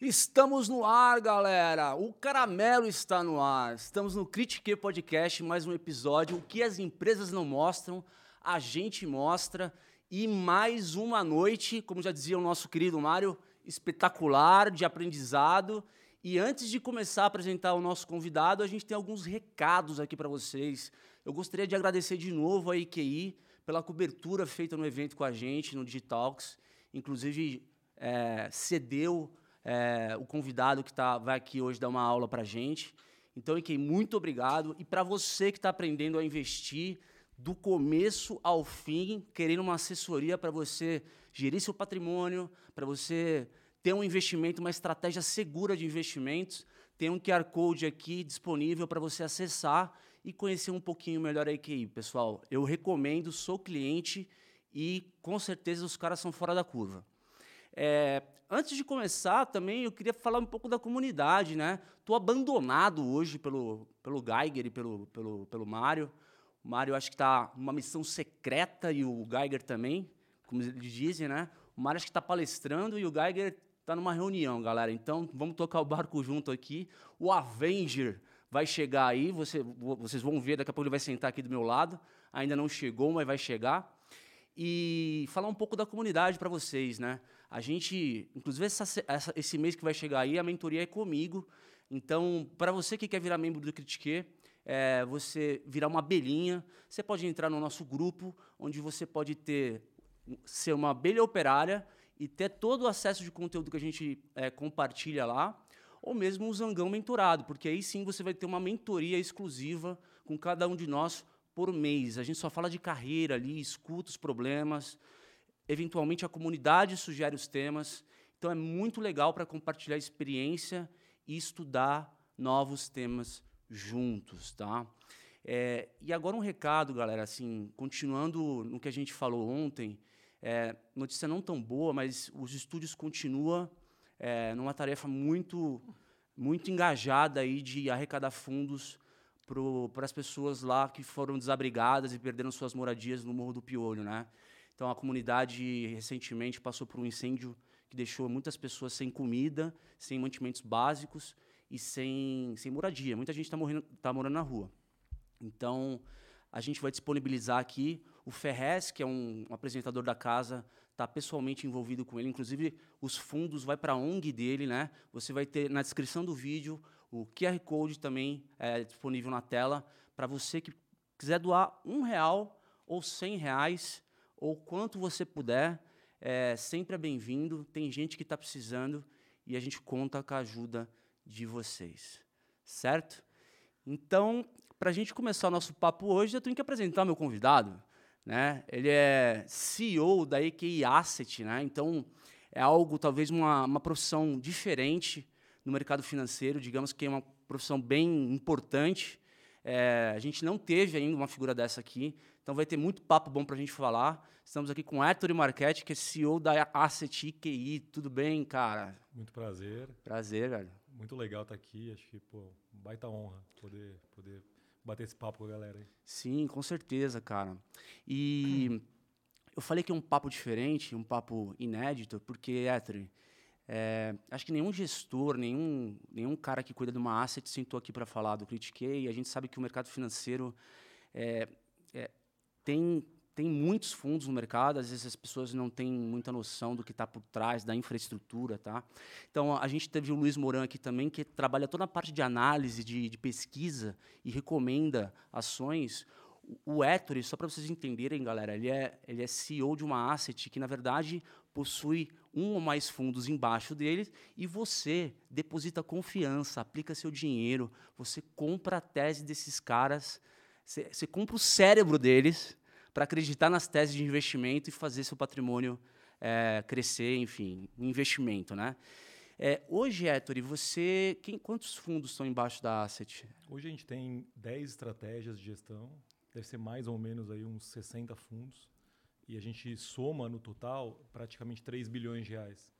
Estamos no ar, galera! O caramelo está no ar. Estamos no Critique Podcast, mais um episódio. O que as empresas não mostram, a gente mostra. E mais uma noite, como já dizia o nosso querido Mário, espetacular, de aprendizado. E antes de começar a apresentar o nosso convidado, a gente tem alguns recados aqui para vocês. Eu gostaria de agradecer de novo a IQI pela cobertura feita no evento com a gente, no Digitalks. Inclusive, é, cedeu é, o convidado que tá, vai aqui hoje dar uma aula para gente. Então, Ikei, muito obrigado. E para você que está aprendendo a investir do começo ao fim, querendo uma assessoria para você gerir seu patrimônio, para você ter um investimento, uma estratégia segura de investimentos, tem um QR Code aqui disponível para você acessar e conhecer um pouquinho melhor a IQI. Pessoal, eu recomendo, sou cliente e com certeza os caras são fora da curva. É, antes de começar, também eu queria falar um pouco da comunidade, né? Estou abandonado hoje pelo, pelo Geiger e pelo, pelo, pelo Mário. O Mário acho que está numa missão secreta e o Geiger também, como eles dizem, né? O Mário acho que está palestrando e o Geiger está numa reunião, galera. Então, vamos tocar o barco junto aqui. O Avenger vai chegar aí, você, vocês vão ver, daqui a pouco ele vai sentar aqui do meu lado. Ainda não chegou, mas vai chegar. E falar um pouco da comunidade para vocês, né? A gente, inclusive essa, essa, esse mês que vai chegar aí, a mentoria é comigo. Então, para você que quer virar membro do Critique, é, você virar uma abelhinha, você pode entrar no nosso grupo, onde você pode ter ser uma abelha operária e ter todo o acesso de conteúdo que a gente é, compartilha lá, ou mesmo um zangão mentorado, porque aí sim você vai ter uma mentoria exclusiva com cada um de nós por mês. A gente só fala de carreira ali, escuta os problemas, eventualmente a comunidade sugere os temas. Então é muito legal para compartilhar experiência e estudar novos temas juntos, tá? É, e agora um recado, galera, assim, continuando no que a gente falou ontem, é, notícia não tão boa, mas os estúdios continuam é, numa tarefa muito, muito engajada aí de arrecadar fundos para as pessoas lá que foram desabrigadas e perderam suas moradias no Morro do Piolho, né? Então, a comunidade recentemente passou por um incêndio que deixou muitas pessoas sem comida, sem mantimentos básicos e sem, sem moradia. Muita gente está tá morando na rua. Então, a gente vai disponibilizar aqui. O Ferrez, que é um, apresentador da casa, está pessoalmente envolvido com ele. Inclusive, os fundos vai para a ONG dele. Né? Você vai ter na descrição do vídeo o QR Code também é disponível na tela para você que quiser doar um real ou cem reais ou quanto você puder, é, sempre é bem-vindo. Tem gente que está precisando e a gente conta com a ajuda de vocês, certo? Então, para a gente começar o nosso papo hoje, eu tenho que apresentar meu convidado. Né? Ele é CEO da EQI Asset, né? então é algo, talvez uma, uma profissão diferente no mercado financeiro, digamos que é uma profissão bem importante. É, a gente não teve ainda uma figura dessa aqui, então vai ter muito papo bom para a gente falar. Estamos aqui com Arthur Marchetti, que é CEO da Asset IQI. Tudo bem, cara? Muito prazer. Prazer, velho. Muito legal estar tá aqui. Acho que, pô, baita honra poder, poder bater esse papo com a galera aí. Sim, com certeza, cara. E eu falei que é um papo diferente, um papo inédito, porque, Arthur, é, acho que nenhum gestor, nenhum, nenhum cara que cuida de uma asset sentou aqui para falar do Critiquei. A gente sabe que o mercado financeiro é, é, tem, tem muitos fundos no mercado, às vezes as pessoas não têm muita noção do que está por trás da infraestrutura. Tá? Então, a gente teve o Luiz Moran aqui também, que trabalha toda a parte de análise, de, de pesquisa e recomenda ações. O Ettore, só para vocês entenderem, galera, ele é, ele é CEO de uma asset que, na verdade, possui um ou mais fundos embaixo dele e você deposita confiança, aplica seu dinheiro, você compra a tese desses caras, você, você compra o cérebro deles para acreditar nas teses de investimento e fazer seu patrimônio é, crescer, enfim, investimento, né? É, hoje, Héctor, você, quem, quantos fundos estão embaixo da Asset? Hoje a gente tem 10 estratégias de gestão, deve ser mais ou menos aí uns 60 fundos, e a gente soma no total praticamente 3 bilhões de reais.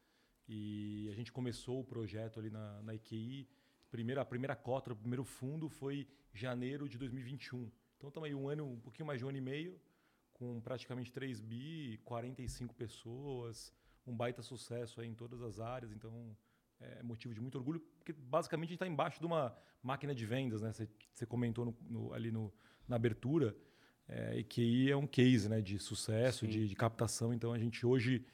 E a gente começou o projeto ali na, na IQI, primeira, a primeira cota, o primeiro fundo foi janeiro de 2021. Então estamos aí um ano, um pouquinho mais de um ano e meio, com praticamente 3 bi, 45 pessoas, um baita sucesso aí em todas as áreas. Então, é motivo de muito orgulho, porque basicamente a gente está embaixo de uma máquina de vendas, né? Você, comentou no, no, ali no, na abertura, é, EQI é um case né, de sucesso, de, de, captação. Então a gente hoje,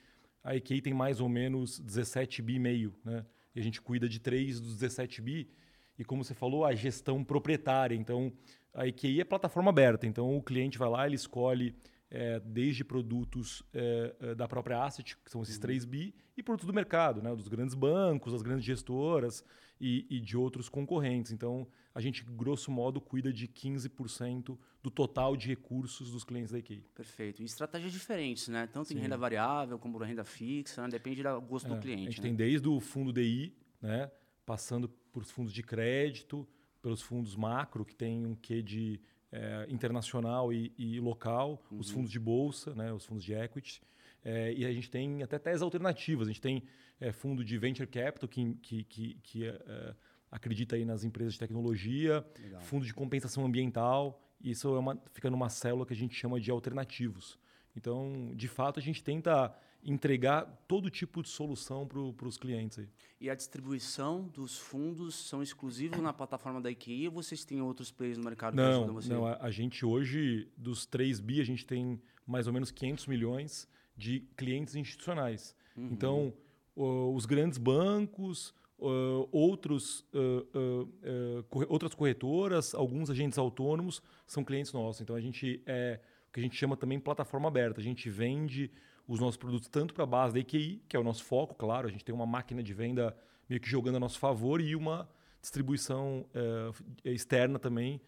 a EQI tem mais ou menos 17 bi e meio, né? E a gente cuida de 3 dos 17 bi. E como você falou, a gestão proprietária. Então a EQI é plataforma aberta. Então o cliente vai lá, ele escolhe é, desde produtos é, é da própria Asset, que são esses uhum. 3 bi, e produtos do mercado, né? dos grandes bancos, das grandes gestoras e, e de outros concorrentes. Então, a gente, grosso modo, cuida de 15% do total de recursos dos clientes da IKEA. Perfeito. E estratégias diferentes, né? Tanto Sim. em renda variável como renda fixa, né? depende do gosto é, do cliente. A gente né? tem desde o fundo DI, né? passando por fundos de crédito, pelos fundos macro, que tem um quê de é, internacional e, e local, uhum. os fundos de bolsa, né? os fundos de equity. É, e a gente tem até teses alternativas. A gente tem é, fundo de venture capital que, que, que, que acredita aí nas empresas de tecnologia, Legal. fundo de compensação ambiental. Isso é uma, fica numa célula que a gente chama de alternativos. Então, de fato, a gente tenta entregar todo tipo de solução para os clientes. Aí. E a distribuição dos fundos são exclusivos na plataforma da IKEA ou vocês têm outros players no mercado não, que? Não, a, a gente hoje, dos 3 bi, a gente tem mais ou menos 500 milhões de clientes institucionais. Uhum. Então, uh, os grandes bancos, uh, outros, uh, outras corretoras, alguns agentes autônomos são clientes nossos. Então, a gente é o que a gente chama também plataforma aberta. A gente vende os nossos produtos tanto para a base da EQI, que é o nosso foco, claro, a gente tem uma máquina de venda meio que jogando a nosso favor e uma distribuição externa também.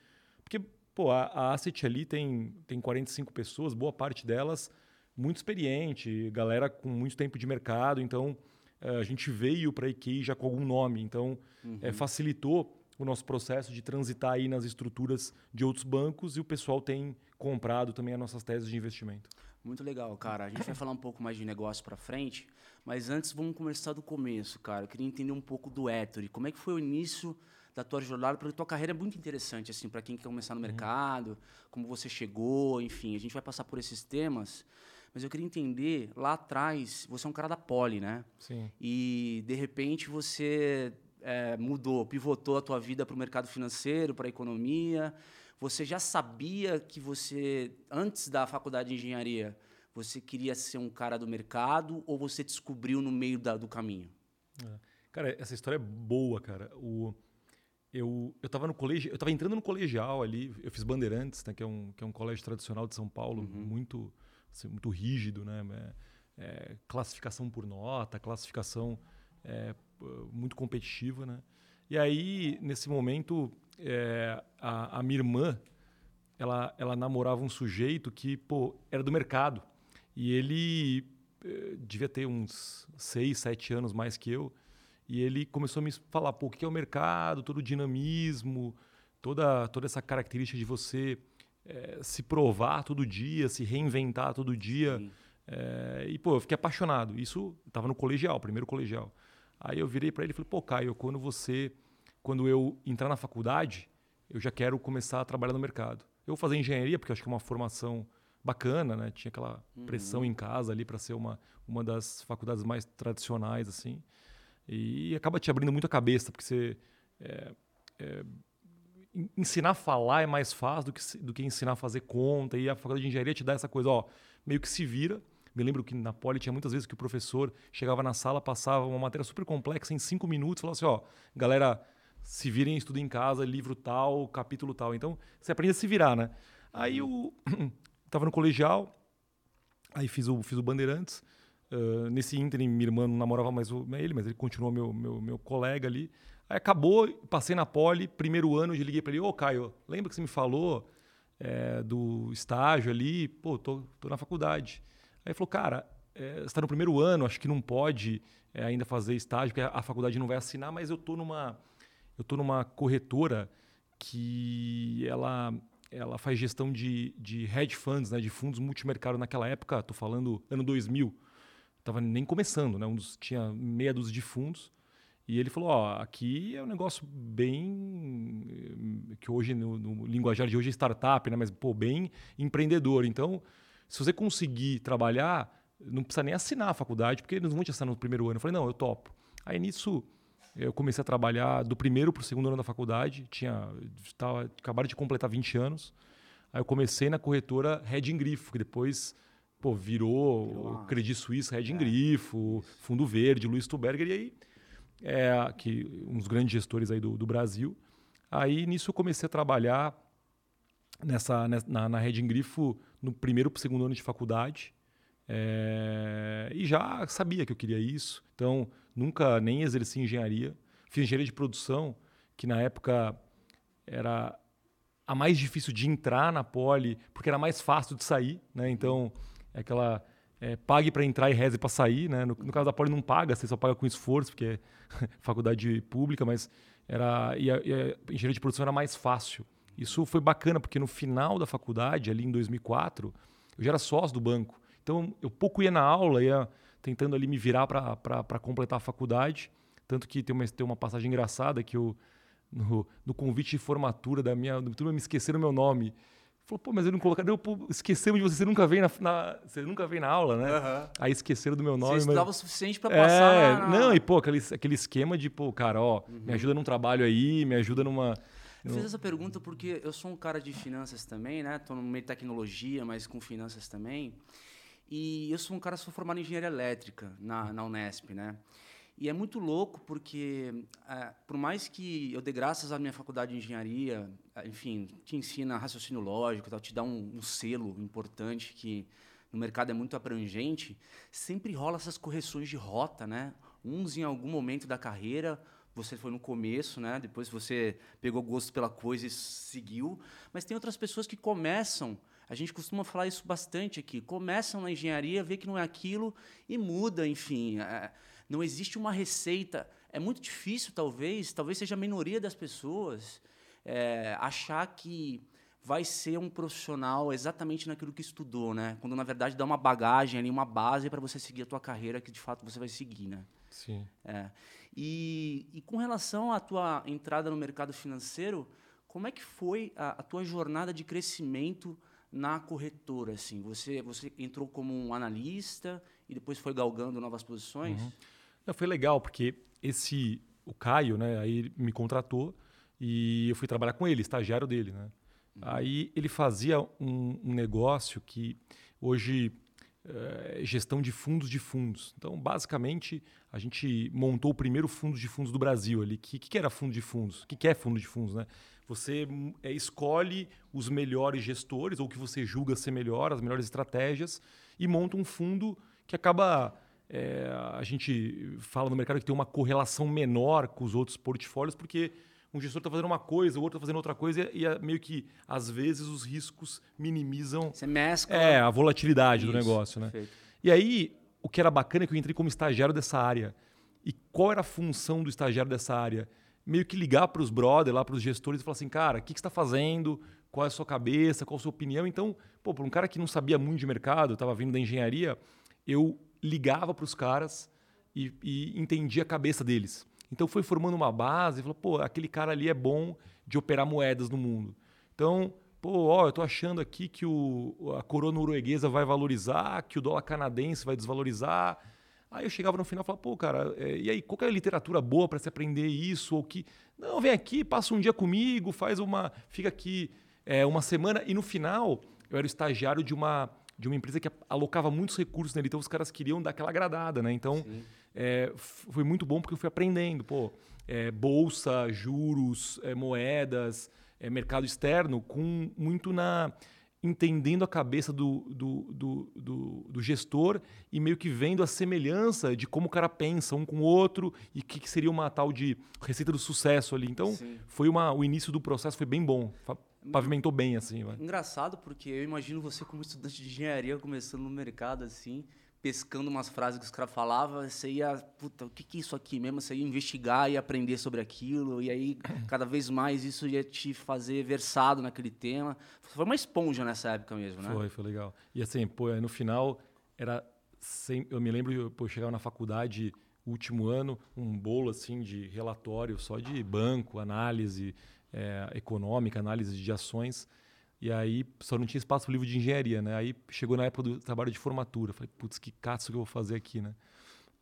Porque pô, a, a Asset ali tem, tem 45 pessoas, boa parte delas muito experiente, galera com muito tempo de mercado, então eh, a gente veio para a IKEA já com algum nome, então uhum. é, facilitou o nosso processo de transitar aí nas estruturas de outros bancos e o pessoal tem comprado também as nossas teses de investimento. Muito legal, cara. A gente vai falar um pouco mais de negócio para frente, mas antes vamos começar do começo, cara. Eu queria entender um pouco do Ettore. Como é que foi o início da tua jornada? Porque a tua carreira é muito interessante, assim, para quem quer começar no uhum. mercado, como você chegou, enfim. A gente vai passar por esses temas. Mas eu queria entender, lá atrás, você é um cara da Poli, né? Sim. E, de repente, você é, mudou, pivotou a tua vida para o mercado financeiro, para a economia. Você já sabia que você, antes da faculdade de engenharia, você queria ser um cara do mercado ou você descobriu no meio da, do caminho? É. Cara, essa história é boa, cara. O, eu, eu tava no colégio, eu tava entrando no colegial ali, eu fiz Bandeirantes, né, que, é um, que é um colégio tradicional de São Paulo, uhum. muito ser muito rígido, né? É, é, classificação por nota, classificação é, muito competitiva, né? E aí, nesse momento, é, a, a, minha irmã, ela, ela namorava um sujeito que, pô, era do mercado. E ele é, devia ter uns seis, sete anos mais que eu. E ele começou a me falar, pô, o que é o mercado, todo o dinamismo, toda, toda essa característica de você é, se provar todo dia, se reinventar todo dia. É, e, pô, eu fiquei apaixonado. Isso estava no colegial, primeiro colegial. Aí eu virei para ele e falei, pô, Caio, quando você, quando eu entrar na faculdade, eu já quero começar a trabalhar no mercado. Eu vou fazer engenharia, porque acho que é uma formação bacana, né? Tinha aquela uhum. pressão em casa ali para ser uma, uma das faculdades mais tradicionais, assim. E acaba te abrindo muito a cabeça, porque você é, é, ensinar a falar é mais fácil do que, do que ensinar a fazer conta. E a faculdade de engenharia te dá essa coisa, ó, meio que se vira. Me lembro que na Poli tinha muitas vezes que o professor chegava na sala, passava uma matéria super complexa em cinco minutos, falava assim, ó, galera, se virem, estudem em casa, livro tal, capítulo tal. Então, você aprende a se virar, né? Aí eu tava no colegial, aí fiz o, fiz o Bandeirantes. Uh, nesse ínterim, minha irmã não namorava mais o, ele, mas ele continuou meu, meu, meu colega ali. Aí acabou, passei na poli, primeiro ano, eu liguei para ele, ô Caio, lembra que você me falou é, do estágio ali? Pô, tô, tô na faculdade. Aí ele falou, cara, é, você está no primeiro ano, acho que não pode é, ainda fazer estágio, porque a, a, faculdade não vai assinar, mas eu tô numa, eu tô numa corretora que ela, ela faz gestão de, de hedge funds, né, de fundos multimercado naquela época, tô falando ano 2000, tava nem começando, né, um dos, tinha meia dúzia de fundos, e ele falou: ó, aqui é um negócio bem. que hoje, no, no, linguajar de hoje é startup, né? Mas, pô, bem empreendedor. Então, se você conseguir trabalhar, não precisa nem assinar a faculdade, porque eles não vão te assinar no primeiro ano. Eu falei: não, eu topo. Aí nisso, eu comecei a trabalhar do primeiro para o segundo ano da faculdade, tinha tava, acabaram de completar 20 anos. Aí eu comecei na corretora Reding Grifo, que depois pô, virou, virou Credit Suisse Reding é. Grifo, Fundo Verde, Luiz Tuberger, e aí, é, que, um dos grandes gestores aí do, do Brasil. Aí nisso eu comecei a trabalhar nessa, na, na Reding Grifo no primeiro para o segundo ano de faculdade. É, e já sabia que eu queria isso, então nunca nem exerci engenharia. Fiz engenharia de produção, que na época era a mais difícil de entrar na Poli, porque era mais fácil de sair, né? Então, é aquela é, pague para entrar e reze para sair, né? No, no, caso da Poli não paga, você só paga com esforço, porque é faculdade pública, mas era e a, e a engenharia de produção era mais fácil. Isso foi bacana, porque no final da faculdade, ali em 2004, eu já era sócio do banco. Então, eu pouco ia na aula, ia tentando ali me virar para completar a faculdade. Tanto que tem uma, tem uma passagem engraçada que eu no, no convite de formatura da minha turma me esqueceram meu nome. Falou, pô, mas eu não colocaram. Eu, pô, esquecemos de você, você nunca vem na, na, você nunca vem na aula, né? Uhum. Aí esqueceram do meu nome. Você estudava mas... o suficiente para passar. É, na... não, e pô, aquele, aquele esquema de, pô, cara, ó, uhum. me ajuda num trabalho aí, me ajuda numa. Eu fiz essa pergunta porque eu sou um cara de finanças também, né? Tô no meio de tecnologia, mas com finanças também. E eu sou um cara, sou formado em engenharia elétrica na, na Unesp, né? E é muito louco porque, é, por mais que eu dê graças à minha faculdade de engenharia, é, enfim, te ensina raciocínio lógico, tal, te dá um, um, selo importante que no mercado é muito abrangente, sempre rola essas correções de rota, né? Uns em algum momento da carreira, você foi no começo, né? Depois você pegou gosto pela coisa e seguiu, mas tem outras pessoas que começam a gente costuma falar isso bastante aqui. Começam na engenharia, vê que não é aquilo e muda, enfim. É, não existe uma receita. É muito difícil, talvez, talvez seja a minoria das pessoas, é, achar que vai ser um profissional exatamente naquilo que estudou, né? Quando na verdade dá uma bagagem ali, uma base para você seguir a tua carreira que de fato você vai seguir, né? Sim. É. E, e com relação à tua entrada no mercado financeiro, como é que foi a, a tua jornada de crescimento na corretora? Assim, você você entrou como um analista e depois foi galgando novas posições? Uhum. Não, foi legal, porque esse o Caio, né, aí me contratou e eu fui trabalhar com ele, estagiário dele, né? Uhum. Aí ele fazia um, um negócio que hoje é gestão de fundos de fundos. Então, basicamente, a gente montou o primeiro fundo de fundos do Brasil ali. O que, que era fundo de fundos? O que, que é fundo de fundos, né? Você é, escolhe os melhores gestores, ou que você julga ser melhor, as melhores estratégias, e monta um fundo que acaba é, a gente fala no mercado que tem uma correlação menor com os outros portfólios, porque um gestor está fazendo uma coisa, o outro está fazendo outra coisa, e, e meio que, às vezes, os riscos minimizam Você mescla. É, a volatilidade Isso, do negócio. Né? E aí, o que era bacana é que eu entrei como estagiário dessa área. E qual era a função do estagiário dessa área? Meio que ligar para os brothers, lá para os gestores e falar assim, cara, o que, que você está fazendo? Qual é a sua cabeça? Qual a sua opinião? Então, pô, para um cara que não sabia muito de mercado, estava vindo da engenharia, eu ligava para os caras e, e, entendia a cabeça deles. Então foi formando uma base, falou, pô, aquele cara ali é bom de operar moedas no mundo. Então, pô, ó, eu tô achando aqui que o, a coroa norueguesa vai valorizar, que o dólar canadense vai desvalorizar. Aí eu chegava no final e falava, pô, cara, é, e aí, qual é a literatura boa para se aprender isso? Ou que. Não, vem aqui, passa um dia comigo, faz uma. Fica aqui é, uma semana. E no final, eu era o estagiário de uma de uma empresa que alocava muitos recursos nele, então os caras queriam dar aquela agradada, né? Então é, foi muito bom porque eu fui aprendendo, pô, é, bolsa, juros, é, moedas, é, mercado externo, com muito na entendendo a cabeça do, do, do, do, do gestor e meio que vendo a semelhança de como o cara pensa um com o outro e o que, que, seria uma tal de receita do sucesso ali. Então, Sim. foi uma, o início do processo foi bem bom pavimentou bem, assim. Vai. Engraçado, porque eu imagino você como estudante de engenharia começando no mercado, assim, pescando umas frases que os caras falavam, você ia, puta, o que, que é isso aqui mesmo? Você ia investigar e aprender sobre aquilo, e aí cada vez mais isso ia te fazer versado naquele tema. Foi uma esponja nessa época mesmo, né? Foi, foi legal. E assim, pô, no final, era. Sem, eu me lembro, pô, eu chegava na faculdade, último ano, um bolo assim de relatório só de banco, análise é, econômica, análise de ações. E aí só não tinha espaço para livro de engenharia, né? Aí chegou na época do trabalho de formatura. Falei, putz, que caço que eu vou fazer aqui, né?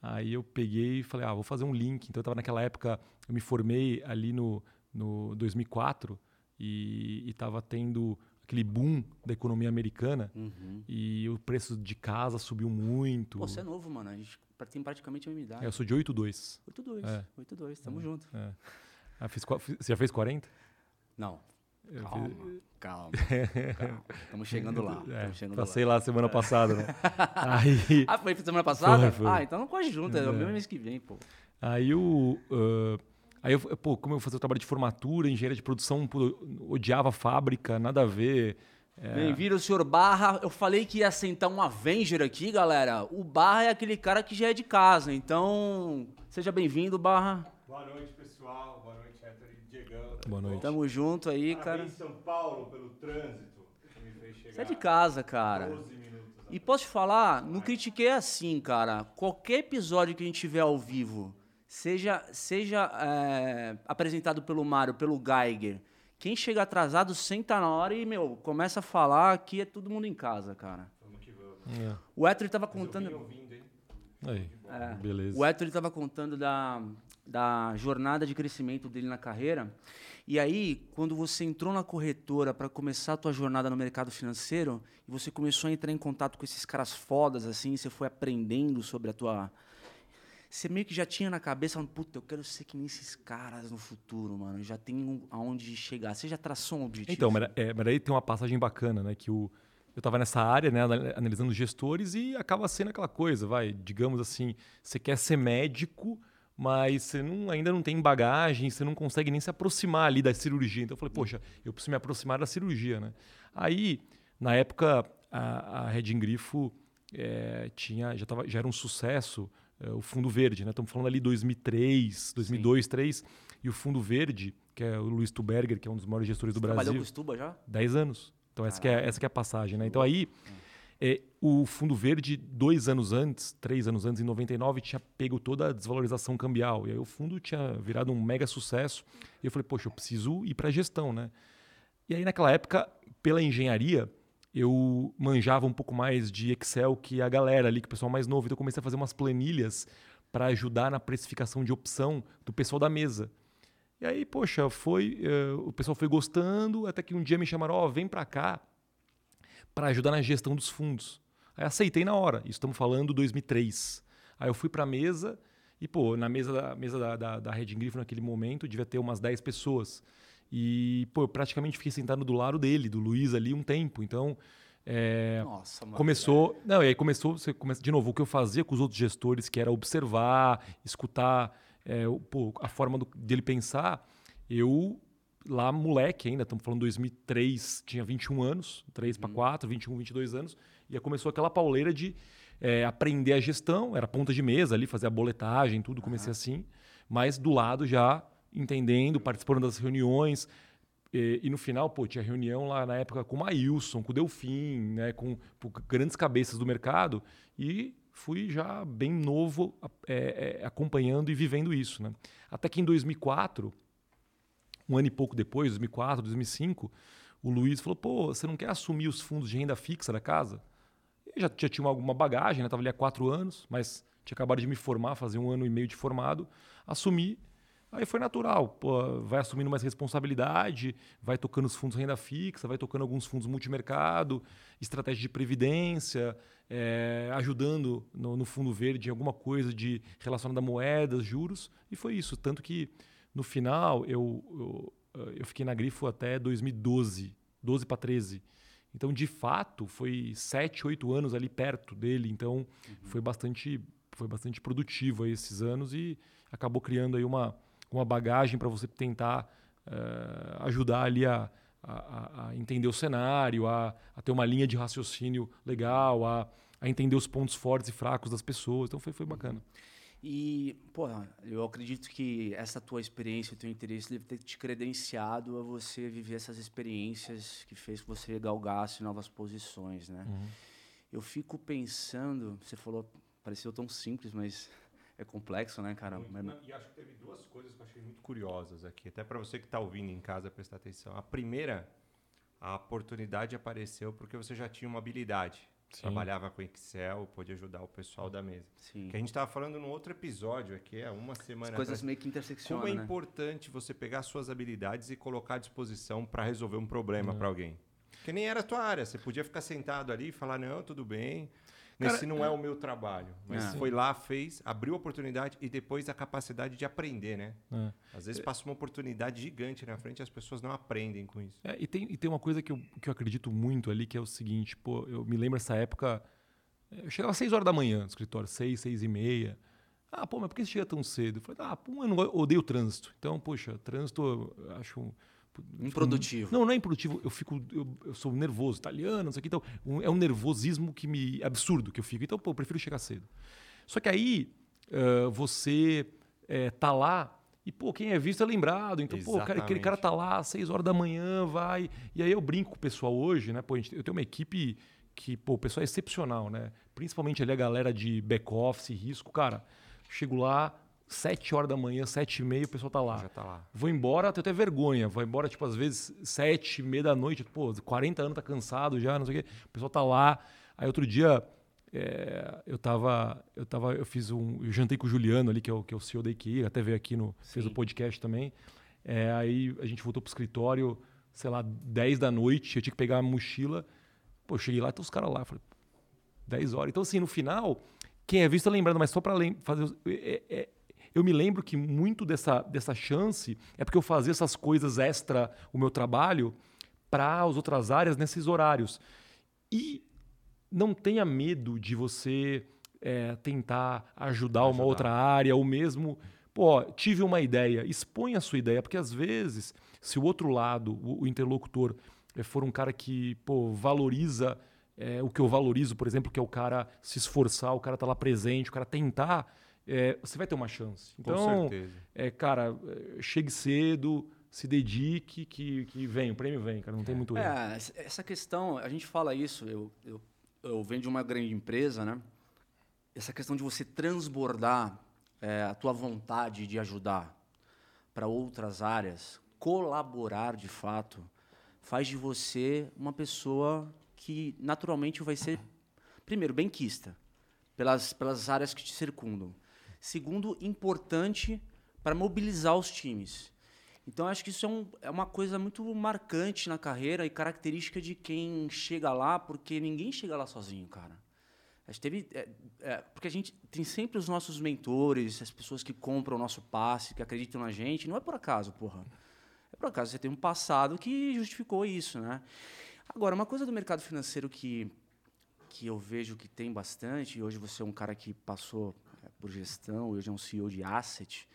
Aí eu peguei e falei, ah, vou fazer um link. Então eu estava naquela época, eu me formei ali no, no 2004 e estava tendo aquele boom da economia americana Uhum. e o preço de casa subiu muito. Pô, você é novo, mano. A gente tem praticamente a mesma idade. É, eu sou de 8,2. 8-2. É. 8-2, tamo junto. É. Ah, fiz, você já fez 40? Não, calma, fiz- calma, calma. Estamos chegando lá. É, chegando passei lá. lá semana passada, né? Aí, Ah, foi semana passada? Foi, foi. Ah, então não corre junto, é, o É. mesmo mês que vem, pô. aí o. ah, aí eu, pô, como eu fazia o trabalho de formatura, engenharia de produção, pô, odiava a fábrica, nada a ver. É, Bem-vindo, senhor Barra. Eu falei que ia sentar um Avenger aqui, galera. O Barra é aquele cara que já é de casa, então seja bem-vindo, Barra. Boa noite, pessoal. Boa noite. Boa noite. Tamo junto aí, cara. Parabéns, São Paulo, pelo trânsito que me fez chegar. Você é de casa, cara. 12 minutos. E posso te falar, no Critiquei assim, cara. Qualquer episódio que a gente tiver ao vivo, seja, seja é, apresentado pelo Mário, pelo Geiger, quem chega atrasado senta na hora e, meu, começa a falar que é todo mundo em casa, cara. Vamos que vamos. é, O Héctor tava Eu vim contando. ouvindo, hein? aí, É. beleza. O Héctor estava contando da, da jornada de crescimento dele na carreira. E aí, quando você entrou na corretora para começar a tua jornada no mercado financeiro, e você começou a entrar em contato com esses caras fodas, assim, você foi aprendendo sobre a tua... Você meio que já tinha na cabeça, puta, eu quero ser que nem esses caras no futuro, mano. Já tenho aonde chegar. Você já traçou um objetivo? Então, mas, é, mas aí tem uma passagem bacana, né? Que o, eu estava nessa área, né, anal- analisando gestores e acaba sendo aquela coisa, vai, digamos assim, você quer ser médico, mas você não, ainda não tem bagagem, você não consegue nem se aproximar ali da cirurgia. Então eu falei, poxa, eu preciso me aproximar da cirurgia, né? Aí, na época, a, a Red Grifo eh, tinha, já, tava, já era um sucesso, eh, o Fundo Verde, né? Estamos falando ali 2003, 2002, 2003, e o Fundo Verde, que é o Luiz Tuberger, que é um dos maiores gestores do Trabalhou Brasil. com o Stuba já? 10 anos. Então, essa, que é, essa que é a passagem, né? Então, aí, é, o Fundo Verde, dois anos antes, três anos antes, em 99, tinha pego toda a desvalorização cambial. E aí o fundo tinha virado um mega sucesso. E eu falei, poxa, eu preciso ir para a gestão, né? E aí, naquela época, pela engenharia, eu manjava um pouco mais de Excel que a galera ali, que o pessoal mais novo. Então, eu comecei a fazer umas planilhas para ajudar na precificação de opção do pessoal da mesa. E aí, poxa, foi, eh, o pessoal foi gostando, até que um dia me chamaram, ó, vem para cá para ajudar na gestão dos fundos. Aí aceitei na hora. Isso estamos falando 2003. Aí eu fui para a mesa e, pô, na mesa da, mesa da, da, da Red Griffin naquele momento devia ter umas 10 pessoas. E, pô, eu praticamente fiquei sentado do lado dele, do Luiz ali, um tempo. Então, é, Nossa, mano. começou. Não, e aí começou, você começa, de novo, o que eu fazia com os outros gestores, que era observar, escutar é, pô, a forma do- dele pensar. Eu, lá moleque ainda, estamos falando 2003, tinha 21 anos, 3 para 4, 21, 22 anos, e começou aquela pauleira de é, aprender a gestão, era ponta de mesa ali, fazer a boletagem, tudo, comecei assim, mas do lado já entendendo, participando das reuniões, e, e no final, pô, tinha reunião lá na época com o Maílson, com o Delfim, né, com, pô, grandes cabeças do mercado, e fui já bem novo é, é, acompanhando e vivendo isso. Né? Até que em 2004, um ano e pouco depois, 2004, 2005, o Luiz falou, pô, você não quer assumir os fundos de renda fixa da casa? Eu já, já tinha alguma bagagem, né? Estava ali há quatro anos, mas tinha acabado de me formar, fazer um ano e meio de formado, assumi. Aí foi natural, pô, vai assumindo mais responsabilidade, vai tocando os fundos renda fixa, vai tocando alguns fundos multimercado, estratégia de previdência, eh, ajudando no, no fundo verde em alguma coisa de relacionada a moedas, juros, e foi isso. Tanto que no final eu, eu, eh, eu fiquei na Grifo até 2012, 12 para 13. Então, de fato, foi sete, oito anos ali perto dele. Então, foi bastante foi bastante produtivo aí esses anos e acabou criando aí uma, uma bagagem para você tentar eh, ajudar ali a, a- a- entender o cenário, a, a ter uma linha de raciocínio legal, a, a entender os pontos fortes e fracos das pessoas. Então, foi, foi bacana. E, porra, eu acredito que essa tua experiência, o teu interesse deve ter te credenciado a você viver essas experiências que fez que você galgasse novas posições, né? Eu fico pensando, você falou, pareceu tão simples, mas é complexo, né, cara? Muito, Mas- não, E acho que teve duas coisas que eu achei muito curiosas aqui, até para você que está ouvindo em casa prestar atenção. A primeira, a oportunidade apareceu porque você já tinha uma habilidade. Trabalhava com Excel, podia ajudar o pessoal da mesa. Sim. Que a gente estava falando no outro episódio aqui, há uma semana As coisas atrás. meio que interseccionam, Como é né? importante você pegar suas habilidades e colocar à disposição para resolver um problema para alguém. Que nem era a tua área. Você podia ficar sentado ali e falar, não, tudo bem. Cara, Esse não é o meu trabalho. Mas É. foi lá, fez, abriu a oportunidade e depois a capacidade de aprender, né? É. Às vezes passa uma oportunidade gigante na frente e as pessoas não aprendem com isso. É, e, tem, e tem uma coisa que eu, que eu acredito muito ali, que é o seguinte, pô, eu me lembro essa época, eu chegava às 6 horas da manhã no escritório, 6, 6 e meia. Ah, pô, mas por que você chega tão cedo? Eu falei, ah, pô, eu não eu odeio trânsito. Então, poxa, trânsito eu acho... um- Improdutivo. Não, não é improdutivo. Eu fico, eu, eu sou nervoso, italiano, não sei o que. Então, um- é um nervosismo que me absurdo que eu fico. Então, pô, eu prefiro chegar cedo. Só que aí ah, você eh, tá lá e pô, quem é visto é lembrado. Então, pô, cara, aquele Exatamente. cara tá lá às 6 horas da manhã, vai. E aí eu brinco com o pessoal hoje, né? Pô, gente- eu tenho uma equipe que, pô, o pessoal é excepcional, né? Principalmente ali a galera de back-office, risco, cara. Chego lá, 7 horas da manhã, 7 e meia, o pessoal tá lá. Já tá lá. Vou embora, tenho até vergonha. Vou embora, tipo, às vezes, sete, meia da noite. Pô, 40 anos, tá cansado já, não sei o quê. O pessoal tá lá. Aí outro dia, é, eu tava. Eu tava. Eu fiz um. Eu jantei com o Juliano ali, que é o, que é o CEO da IKEA, até veio aqui no. Fez o Sim. podcast também. É, aí a gente voltou pro escritório, sei lá, 10 da noite, eu tinha que pegar a mochila. Pô, cheguei lá, tem os caras lá. Falei, 10 horas. Então, assim, no final, quem é visto é lembrando, mas só para fazer. é- é- eu me lembro que muito dessa, dessa chance é porque eu fazia essas coisas extra o meu trabalho para as outras áreas nesses horários. E não tenha medo de você é, tentar ajudar, uma Ajudar. outra área, ou mesmo, pô, tive uma ideia, expõe a sua ideia, porque às vezes, se o outro lado, o, o interlocutor, eh, for um cara que, pô, valoriza eh, o que eu valorizo, por exemplo, que é o cara se esforçar, o cara tá lá presente, o cara tentar, eh, você vai ter uma chance. Com Então, certeza. é, cara, eh, chegue cedo, se dedique, que, que vem, o prêmio vem, cara, não tem muito erro. É, essa- essa questão, a gente fala isso, eu, eu, eu venho de uma grande empresa, né? Essa questão de você transbordar é, a tua vontade de ajudar para outras áreas, colaborar de fato, faz de você uma pessoa que naturalmente vai ser, primeiro, benquista pelas, pelas áreas que te circundam. Segundo, importante para mobilizar os times. Então, acho que isso é, um- é uma coisa muito marcante na carreira e característica de quem chega lá, porque ninguém chega lá sozinho, cara. A gente teve, é, é, porque a gente tem sempre os nossos mentores, as pessoas que compram o nosso passe, que acreditam na gente. Não é por acaso, porra. É por acaso você tem um passado que justificou isso, né? Agora, uma coisa do mercado financeiro que, que eu vejo que tem bastante, e hoje você é um cara que passou por gestão, hoje é um CEO de asset.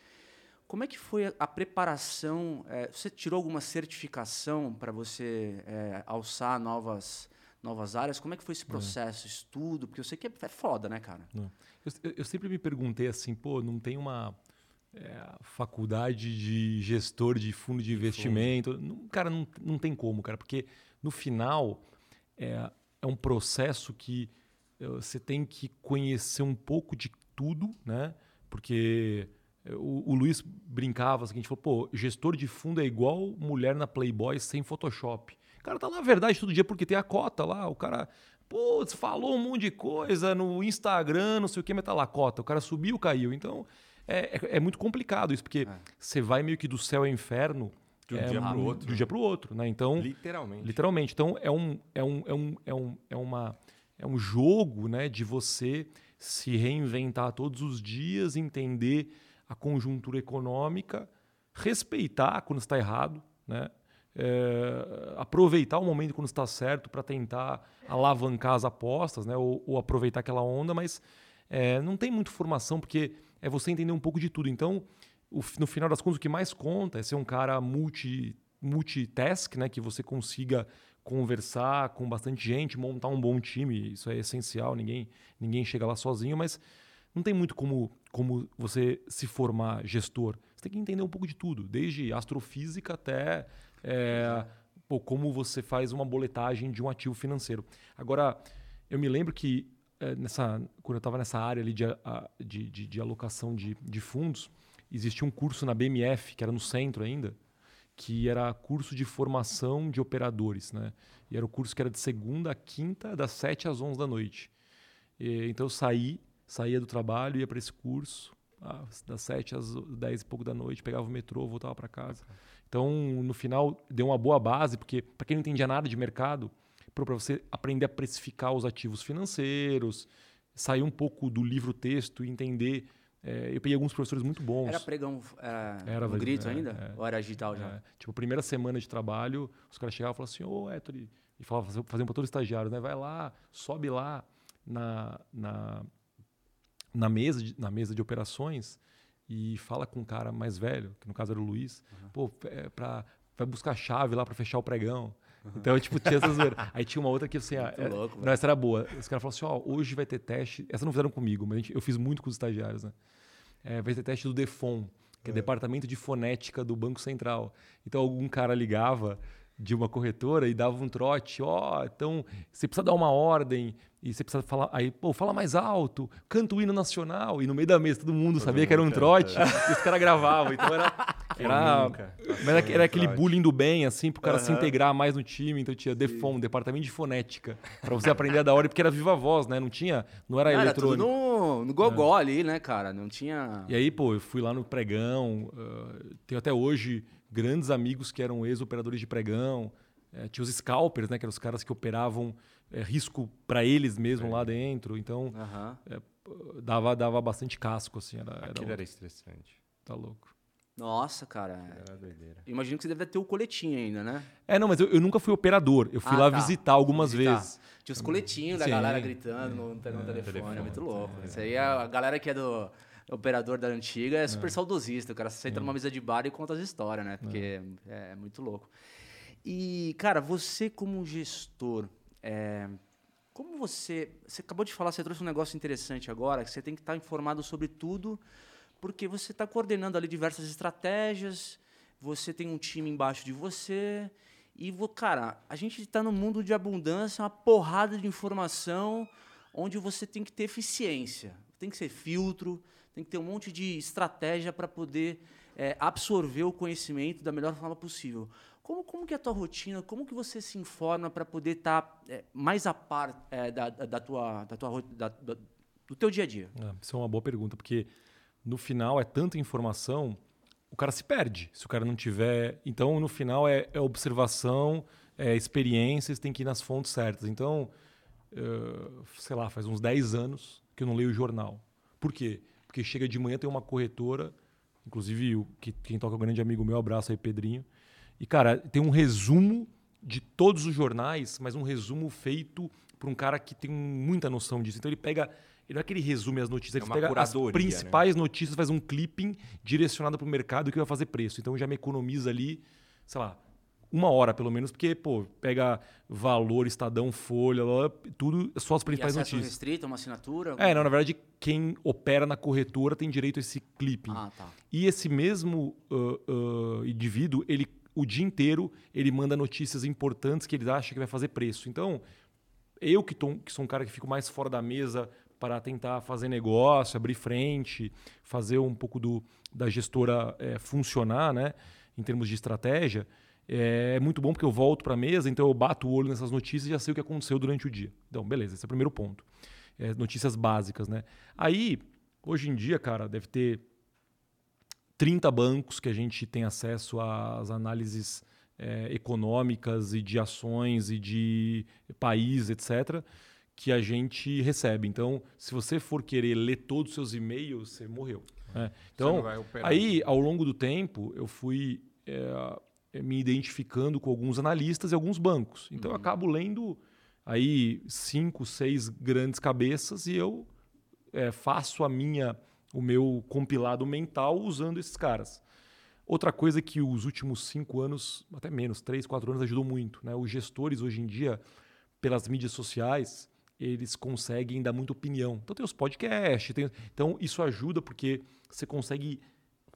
Como é que foi a, preparação? é, você tirou alguma certificação para você é, alçar novas, novas áreas? Como é que foi esse processo, estudo? Porque eu sei que é, é foda, né, cara? Não. Eu, eu- sempre me perguntei assim, pô, não tem uma é, faculdade de gestor de fundo de investimento? Não, cara, não, não tem como, cara, porque no final é, é um processo que você tem que conhecer um pouco de tudo, né? Porque eh, o, o Luiz brincava, assim, a gente falou, pô, gestor de fundo é igual mulher na Playboy sem Photoshop. O cara tá lá, a verdade, todo dia, porque tem a cota lá, o cara, putz, falou um monte de coisa no Instagram, não sei o que, mas tá lá a cota. O cara subiu, caiu. Então, é, é, é muito complicado isso, porque você vai meio que do céu ao inferno De um é, dia pro mu- outro, Do né? dia pro outro, né? Então, Literalmente. Literalmente. Então é um, é um, é um, é um, é uma, é um jogo né, de você se reinventar todos os dias, entender a conjuntura econômica, respeitar quando está errado, né? É, aproveitar o momento quando está certo para tentar alavancar as apostas, né? Ou, ou aproveitar aquela onda, mas é, não tem muito formação porque é você entender um pouco de tudo. Então, o no final das contas, o que mais conta é ser um cara multi, multitask, né? Que você consiga conversar com bastante gente, montar um bom time. Isso é essencial. Ninguém, ninguém chega lá sozinho, mas não tem muito como, como você se formar gestor. Você tem que entender um pouco de tudo, desde astrofísica até é, pô, como você faz uma boletagem de um ativo financeiro. Agora, eu me lembro que é, nessa, quando eu estava nessa área ali de, de, de- de alocação de, de fundos, existia um curso na BMF, que era no centro ainda, que era curso de formação de operadores, né? E era o curso que era de segunda a quinta, das 7 às 11 da noite. E, então eu saí, saía do trabalho, ia para esse curso, ah, das 7 às 10 e pouco da noite, pegava o metrô, voltava para casa. Então, no final, deu uma boa base, porque para quem não entendia nada de mercado, para você aprender a precificar os ativos financeiros, sair um pouco do livro-texto e entender. É, eu peguei alguns professores muito bons. Era pregão era, Era, no grito é, ainda? é. Ou era digital já? É, tipo, primeira semana de trabalho, os caras chegavam e falavam assim, ô Héctor, e falavam, faziam para todo estagiário, né? Vai lá, sobe lá na, na, na, mesa de, na mesa de operações e fala com um cara mais velho, que no caso era o Luiz, pô, é, pra, vai buscar a chave lá para fechar o pregão. Então, tipo, tinha essa zoeira. Aí tinha uma outra que assim, ah, é- louco, não, velho. essa era boa. Os caras falaram assim, ó, hoje vai ter teste. Essa não fizeram comigo, mas gente- eu fiz muito com os estagiários, né? É, vai ter teste do DEFON, que é, Departamento de Fonética do Banco Central. Então algum cara ligava de uma corretora e dava um trote, ó, então você precisa dar uma ordem e você precisa falar, aí, pô, fala mais alto, canta o hino nacional e no meio da mesa todo mundo sabia que era um mundo trote canta. e os caras gravavam, então era era, mas era, era aquele bullying do bem assim, pro cara se integrar mais no time, então tinha DEFON, Departamento de Fonética, para você aprender a dar ordem porque era viva voz, né? Não tinha, não era Não, era tudo eletrônico. no, no gogó ali, né, cara? Não tinha... E aí, pô, eu fui lá no pregão. ah, tenho até hoje grandes amigos que eram ex-operadores de pregão. eh, tinha os scalpers, né? Que eram os caras que operavam eh, risco para eles mesmo lá dentro. Então, pô, dava, dava bastante casco, assim. Era, era, Aquilo era estressante. Tá louco. Nossa, cara. Era doideira. Imagino que você deve ter o coletinho ainda, né? É, não, mas eu, eu nunca fui operador. Eu fui Ah, lá tá. visitar algumas Visitar. vezes. Tinha os coletinhos da Sim. galera gritando no, no telefone, telefone, é muito louco. é. Isso aí é a galera que é do operador da antiga é super saudosista. O cara senta numa mesa de bar e conta as histórias, né? Porque é. muito louco. E, cara, você como gestor, é, como você. Você acabou de falar, você trouxe um negócio interessante agora, que você tem que estar informado sobre tudo, porque você está coordenando ali diversas estratégias, você tem um time embaixo de você. E, cara, a gente está num mundo de abundância, uma porrada de informação, onde você tem que ter eficiência, tem que ser filtro, tem que ter um monte de estratégia para poder é, absorver o conhecimento da melhor forma possível. Como, como que é a tua rotina? Como que você se informa para poder estar mais a par é, da, da, tua, da tua, da- da- do teu dia a dia? É, isso é uma boa pergunta, porque no final é tanta informação, o cara se perde se o cara não tiver. Então, no final é, é observação, é experiências, tem que ir nas fontes certas. Então, eh, sei lá, faz uns 10 anos que eu não leio jornal. Por quê? Porque chega de manhã, tem uma corretora, inclusive o, que, quem toca é um grande amigo meu, abraço aí, Pedrinho. E, cara, tem um resumo de todos os jornais, mas um resumo feito por um cara que tem muita noção disso. Então ele pega. Ele não é que ele resume as notícias, É ele pega as né? principais notícias, faz um clipping direcionado para o mercado que vai fazer preço. Então já me economiza ali, sei lá, uma hora pelo menos, porque, pô, pega valor, Estadão, Folha, tudo, só as E principais acesso notícias. restrito, uma assinatura? É, não, na verdade, quem opera na corretora tem direito a esse clipping. Ah, tá. E esse mesmo ah, ah, indivíduo, ele o dia inteiro, ele manda notícias importantes que ele acha que vai fazer preço. Então, eu que, tô, que sou um cara que fico mais fora da mesa para tentar fazer negócio, abrir frente, fazer um pouco do, da gestora eh, funcionar, né, em termos de estratégia, é muito bom porque eu volto para a mesa, então eu bato o olho nessas notícias e já sei o que aconteceu durante o dia. Então, beleza, esse é o primeiro ponto. É, notícias básicas, né? Aí, hoje em dia, cara, deve ter 30 bancos que a gente tem acesso às análises eh, econômicas e de ações e de país, etc., que a gente recebe. Então, se você for querer ler todos os seus e-mails, você morreu. né? Então, operar. aí, ao longo do tempo, eu fui eh, me identificando com alguns analistas e alguns bancos. Então, eu acabo lendo aí cinco, seis grandes cabeças e eu eh, faço a minha, o meu compilado mental usando esses caras. Outra coisa que os últimos cinco anos, até menos, três, quatro anos, ajudou muito. Né? Os gestores, hoje em dia, pelas mídias sociais, eles conseguem dar muita opinião. Então tem os podcasts, tem... então isso ajuda porque você consegue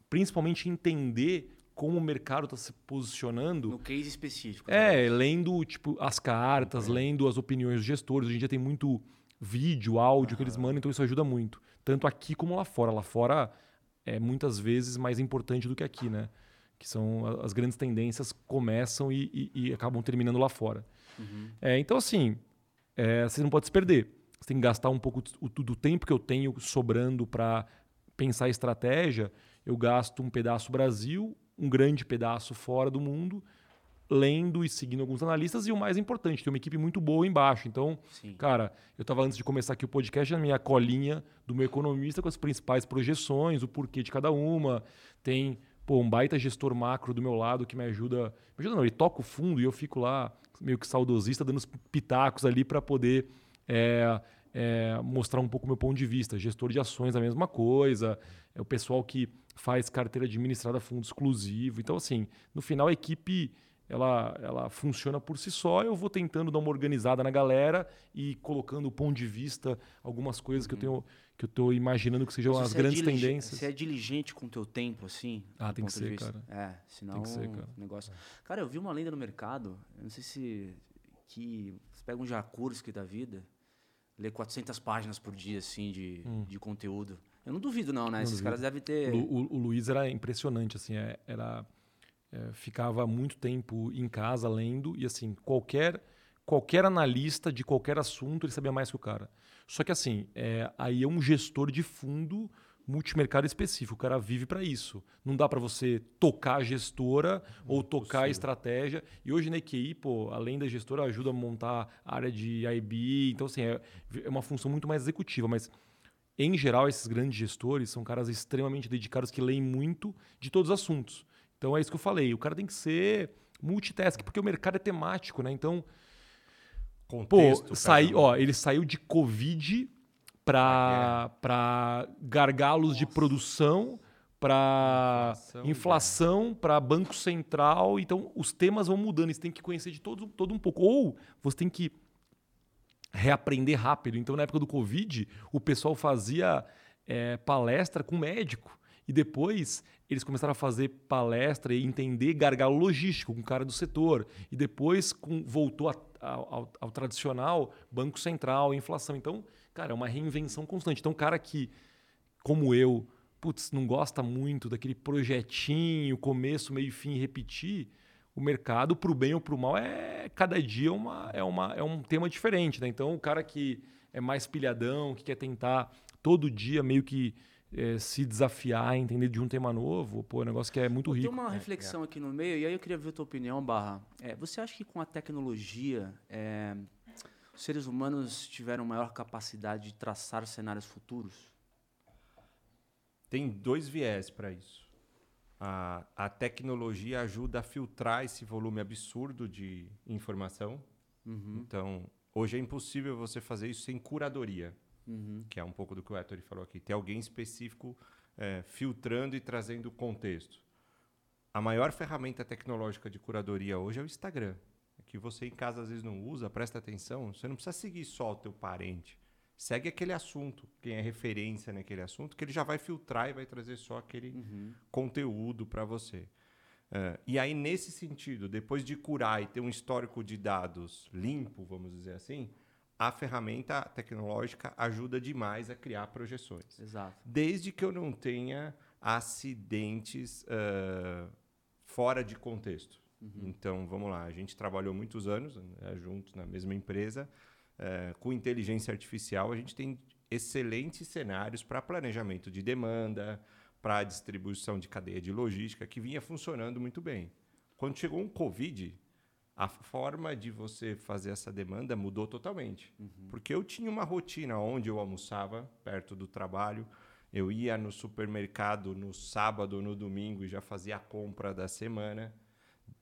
principalmente entender como o mercado está se posicionando No case específico. é, lendo tipo as cartas, lendo as opiniões dos gestores. Hoje em dia tem muito vídeo, áudio que eles mandam, então isso ajuda muito. Tanto aqui como lá fora. Lá fora é muitas vezes mais importante do que aqui, né? que são as grandes tendências começam e, e- e acabam terminando lá fora. Uhum. É, então, assim, é, você não pode se perder. Você tem que gastar um pouco do, do tempo que eu tenho sobrando para pensar estratégia. Eu gasto um pedaço Brasil, um grande pedaço fora do mundo, lendo e seguindo alguns analistas. E o mais importante, tem uma equipe muito boa embaixo. Então, Sim. Cara, eu estava antes de começar aqui o podcast na minha colinha do meu economista com as principais projeções, o porquê de cada uma. Tem pô, um baita gestor macro do meu lado que me ajuda. Me ajuda não, ele toca o fundo e eu fico lá meio que saudosista dando os pitacos ali para poder é, é, mostrar um pouco o meu ponto de vista. Gestor de ações a mesma coisa, é o pessoal que faz carteira administrada fundo exclusivo. Então, assim, no final a equipe ela, ela funciona por si só. Eu vou tentando dar uma organizada na galera e colocando o ponto de vista, algumas coisas que eu tenho que eu estou imaginando que sejam Mas as é grandes diligi- tendências. Você é diligente com o teu tempo, assim? Ah, tem que ser, cara. É, senão que ser, cara. o negócio... Cara, eu vi uma lenda no mercado, eu não sei se... que você pega um Jakurski da vida, lê 400 páginas por dia, assim, de, de conteúdo. Eu não duvido não, né? Hum. Não Esses duvido. caras devem ter... O, o- o Luiz era impressionante, assim, é- era é, ficava muito tempo em casa lendo e assim qualquer qualquer analista de qualquer assunto ele sabia mais que o cara. Só que assim, é, aí é um gestor de fundo multimercado específico. O cara vive para isso. Não dá para você tocar a gestora ou tocar a estratégia. E hoje na EQI, pô, além da gestora, ajuda a montar a área de IB. Então, assim, é, é uma função muito mais executiva. Mas em geral, esses grandes gestores são caras extremamente dedicados que leem muito de todos os assuntos. Então é isso que eu falei. O cara tem que ser multitask, porque o mercado é temático, né? Então, pô, Contexto, saí, cada um. ó, ele saiu de Covid para gargalos de produção, para Inflação, para banco central. Então, os temas vão mudando. Você tem que conhecer de todo, todo um pouco. Ou você tem que reaprender rápido. Então, na época do Covid, o pessoal fazia é, palestra com médico. E depois eles começaram a fazer palestra e entender gargalo logístico com o cara do setor. E depois com- voltou a- ao, ao- ao tradicional Banco Central, inflação. Então, cara, é uma reinvenção constante. Então, cara que, como eu, putz, não gosta muito daquele projetinho, começo, meio e fim, repetir, o mercado, para o bem ou para o mal, é cada dia uma, é, uma, é um tema diferente. Né? Então, o cara que é mais pilhadão, que quer tentar todo dia meio que eh, se desafiar, entender de um tema novo, pô, é um negócio que é muito Tem rico. uma reflexão aqui no meio, e aí eu queria ver a tua opinião, Barra. É, você acha que com a tecnologia, é, os seres humanos tiveram maior capacidade de traçar cenários futuros? Tem dois viés para isso. A, a tecnologia ajuda a filtrar esse volume absurdo de informação. Então, hoje é impossível você fazer isso sem curadoria, que é um pouco do que o Ettore falou aqui. Ter alguém específico é, filtrando e trazendo contexto. A maior ferramenta tecnológica de curadoria hoje é o Instagram, que você em casa às vezes não usa, presta atenção. Você não precisa seguir só o teu parente. Segue aquele assunto, quem é referência naquele assunto, que ele já vai filtrar e vai trazer só aquele conteúdo para você. É, e aí, nesse sentido, depois de curar e ter um histórico de dados limpo, vamos dizer assim, a ferramenta tecnológica ajuda demais a criar projeções Exato. desde que eu não tenha acidentes ah, fora de contexto. Então, vamos lá, a gente trabalhou muitos anos né, juntos na mesma empresa, eh, com inteligência artificial, a gente tem excelentes cenários para planejamento de demanda, para distribuição de cadeia de logística, que vinha funcionando muito bem. Quando chegou um Covid, a forma de você fazer essa demanda mudou totalmente. Porque eu tinha uma rotina onde eu almoçava perto do trabalho, eu ia no supermercado no sábado ou no domingo e já fazia a compra da semana.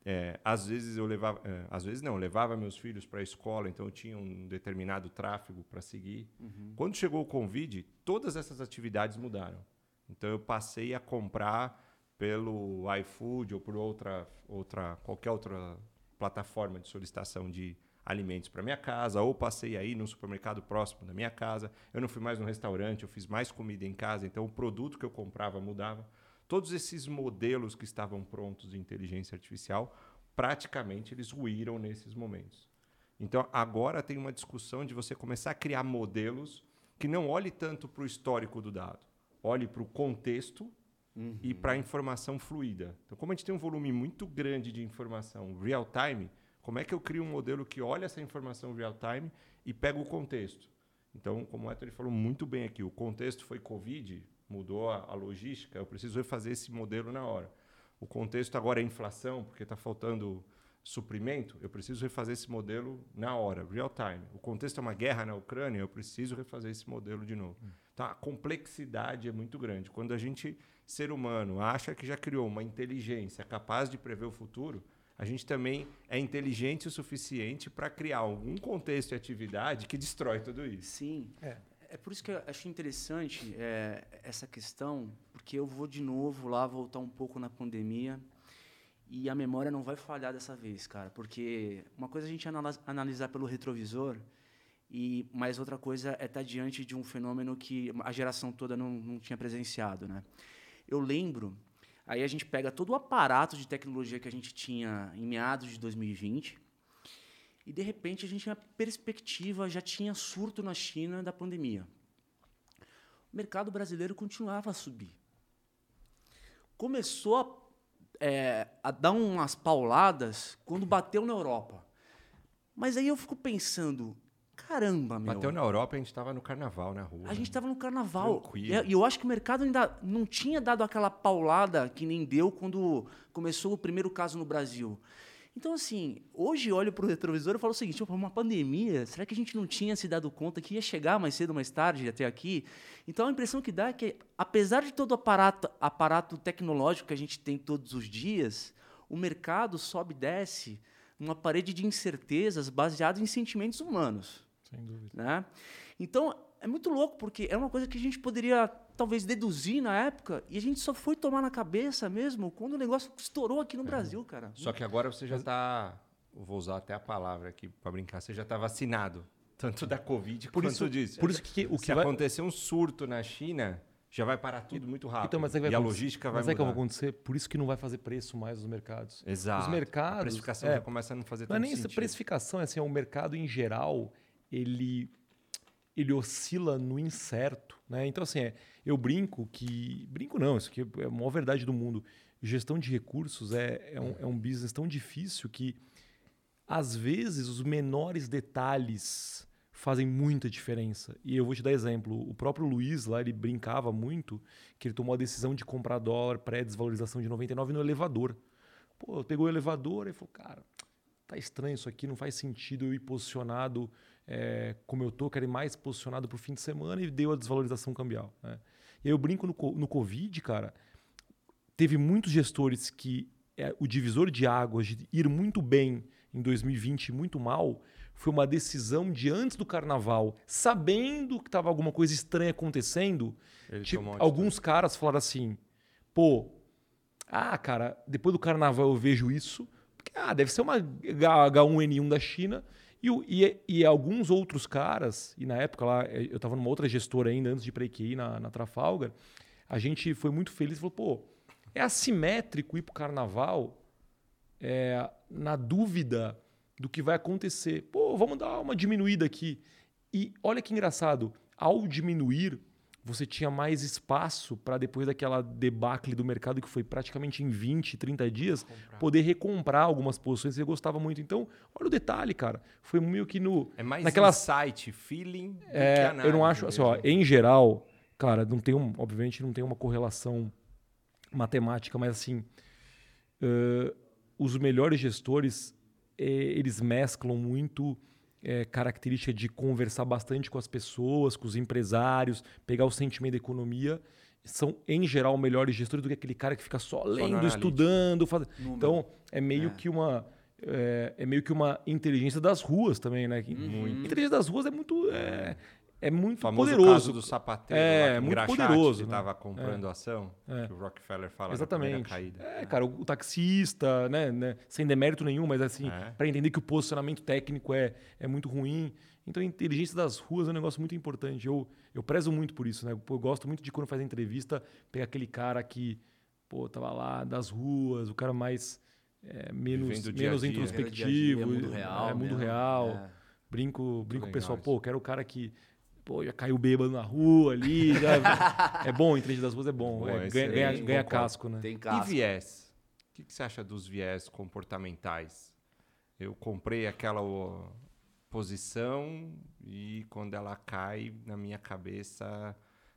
É, às vezes eu levava, é, às vezes não, levava meus filhos para a escola, então eu tinha um determinado tráfego para seguir. Quando chegou o Covid, todas essas atividades mudaram. Então eu passei a comprar pelo iFood ou por outra, outra qualquer outra plataforma de solicitação de alimentos para minha casa, ou passei aí no supermercado próximo da minha casa. Eu não fui mais no restaurante, eu fiz mais comida em casa, então o produto que eu comprava mudava. Todos esses modelos que estavam prontos de inteligência artificial, praticamente eles ruíram nesses momentos. Então agora tem uma discussão de você começar a criar modelos que não olhe tanto para o histórico do dado, olhe para o contexto uhum. e para informação fluida. Então, como a gente tem um volume muito grande de informação real time, como é que eu crio um modelo que olha essa informação real time e pega o contexto? Então, como o Héctor falou muito bem aqui, o contexto foi Covid, mudou a, a logística, eu preciso refazer esse modelo na hora. O contexto agora é inflação, porque está faltando suprimento, eu preciso refazer esse modelo na hora, real time. O contexto é uma guerra na Ucrânia, eu preciso refazer esse modelo de novo. Hum. Então a complexidade é muito grande. Quando a gente, ser humano, acha que já criou uma inteligência capaz de prever o futuro, a gente também é inteligente o suficiente para criar algum contexto e atividade que destrói tudo isso. Sim. É. É por isso que eu acho interessante é, essa questão, porque eu vou de novo lá voltar um pouco na pandemia e a memória não vai falhar dessa vez, cara, porque uma coisa é a gente analisar pelo retrovisor, e mais outra coisa é estar diante de um fenômeno que a geração toda não, não tinha presenciado, né? Eu lembro, aí a gente pega todo o aparato de tecnologia que a gente tinha em meados de 2020, e de repente a gente tinha perspectiva, já tinha surto na China da pandemia. O mercado brasileiro continuava a subir. Começou a é, a dar umas pauladas quando bateu na Europa. Mas aí eu fico pensando, caramba, meu. Bateu na Europa, a gente estava no carnaval na rua. A gente estava no carnaval. Tranquilo. E eu acho que o mercado ainda não tinha dado aquela paulada que nem deu quando começou o primeiro caso no Brasil. Então, assim, hoje olho para o retrovisor e falo o seguinte: uma pandemia, será que a gente não tinha se dado conta que ia chegar mais cedo ou mais tarde até aqui? Então, a impressão que dá é que, apesar de todo o aparato, aparato tecnológico que a gente tem todos os dias, o mercado sobe e desce numa parede de incertezas baseado em sentimentos humanos. Sem dúvida. Né? Então, é muito louco, porque é uma coisa que a gente poderia talvez deduzir na época e a gente só foi tomar na cabeça mesmo quando o negócio estourou aqui no é. Brasil, cara. Só que agora você já está, vou usar até a palavra aqui para brincar, você já está vacinado, tanto da Covid por quanto isso, disso. Por isso que o que Se vai... acontecer um surto na China, já vai parar tudo muito rápido. Então, mas é vai e a logística vai mas mudar. Mas é que vai acontecer, por isso que não vai fazer preço mais nos mercados. Exato. Os mercados... A precificação é, já começa a não fazer tanto Não é nem sentido. precificação, é assim, é o mercado em geral, ele ele oscila no incerto. Né? Então, assim, é, eu brinco que. Brinco não, isso aqui é a maior verdade do mundo. Gestão de recursos é, é, um, é um business tão difícil que, às vezes, os menores detalhes fazem muita diferença. E eu vou te dar exemplo. O próprio Luiz lá, ele brincava muito que ele tomou a decisão de comprar dólar pré-desvalorização de 99 no elevador. Pô, pegou o elevador e falou, cara, tá estranho isso aqui, não faz sentido eu ir posicionado é, como eu estou, quero ir mais posicionado para o fim de semana e deu a desvalorização cambial. Né? E aí eu brinco no, no Covid, cara, teve muitos gestores que é, o divisor de águas de ir muito bem em 2020 e muito mal foi uma decisão de antes do carnaval, sabendo que estava alguma coisa estranha acontecendo. Tipo, alguns caras falaram assim: pô, ah, cara, depois do carnaval eu vejo isso. Porque, ah, deve ser uma H1N1 da China. E, e, e, alguns outros caras, e na época lá, eh, eu estava numa outra gestora ainda, antes de ir para a na, na Trafalgar, a gente foi muito feliz e falou, pô, é assimétrico ir para o carnaval é, na dúvida do que vai acontecer. Pô, vamos dar uma diminuída aqui. E olha que engraçado, ao diminuir você tinha mais espaço para depois daquela debacle do mercado que foi praticamente em 20, 30 dias, Comprar. poder recomprar algumas posições que você gostava muito. Então, olha o detalhe, cara. Foi meio que no É mais naquela site, feeling é, análise, Eu não acho, assim, ó, em geral, cara, não tem um, obviamente não tem uma correlação matemática, mas assim, uh, os melhores gestores, eh, eles mesclam muito é, característica de conversar bastante com as pessoas, com os empresários, pegar o sentimento da economia, são, em geral, melhores gestores do que aquele cara que fica só lendo, só estudando. Faz... Então, é meio é. que uma. É, é, meio que uma inteligência das ruas também, né? Uhum. Inteligência das ruas é muito. É, é muito o famoso poderoso. caso do sapateiro, é, lá, muito poderoso. Que estava né? comprando é. ação, é. que o Rockefeller fala Exatamente. caída. É, cara, o, taxista, né, né, sem demérito nenhum, mas assim, é. para entender que o posicionamento técnico é, é muito ruim. Então, a inteligência das ruas é um negócio muito importante. Eu, eu prezo muito por isso, né? Eu gosto muito de quando faz entrevista, pegar aquele cara que, pô, tava lá das ruas, o cara mais é, menos, menos introspectivo. Dia dia, mundo real. É, mundo real. Brinco, brinco com o pessoal, pô, quero o cara que Pô, já caiu bêbado na rua ali. Já... é bom, em frente das ruas é bom. Bom, é, ganha, ganha, ganha casco, né? Tem E casco. viés? O que, que você acha dos viés comportamentais? Eu comprei aquela ó, posição e quando ela cai na minha cabeça,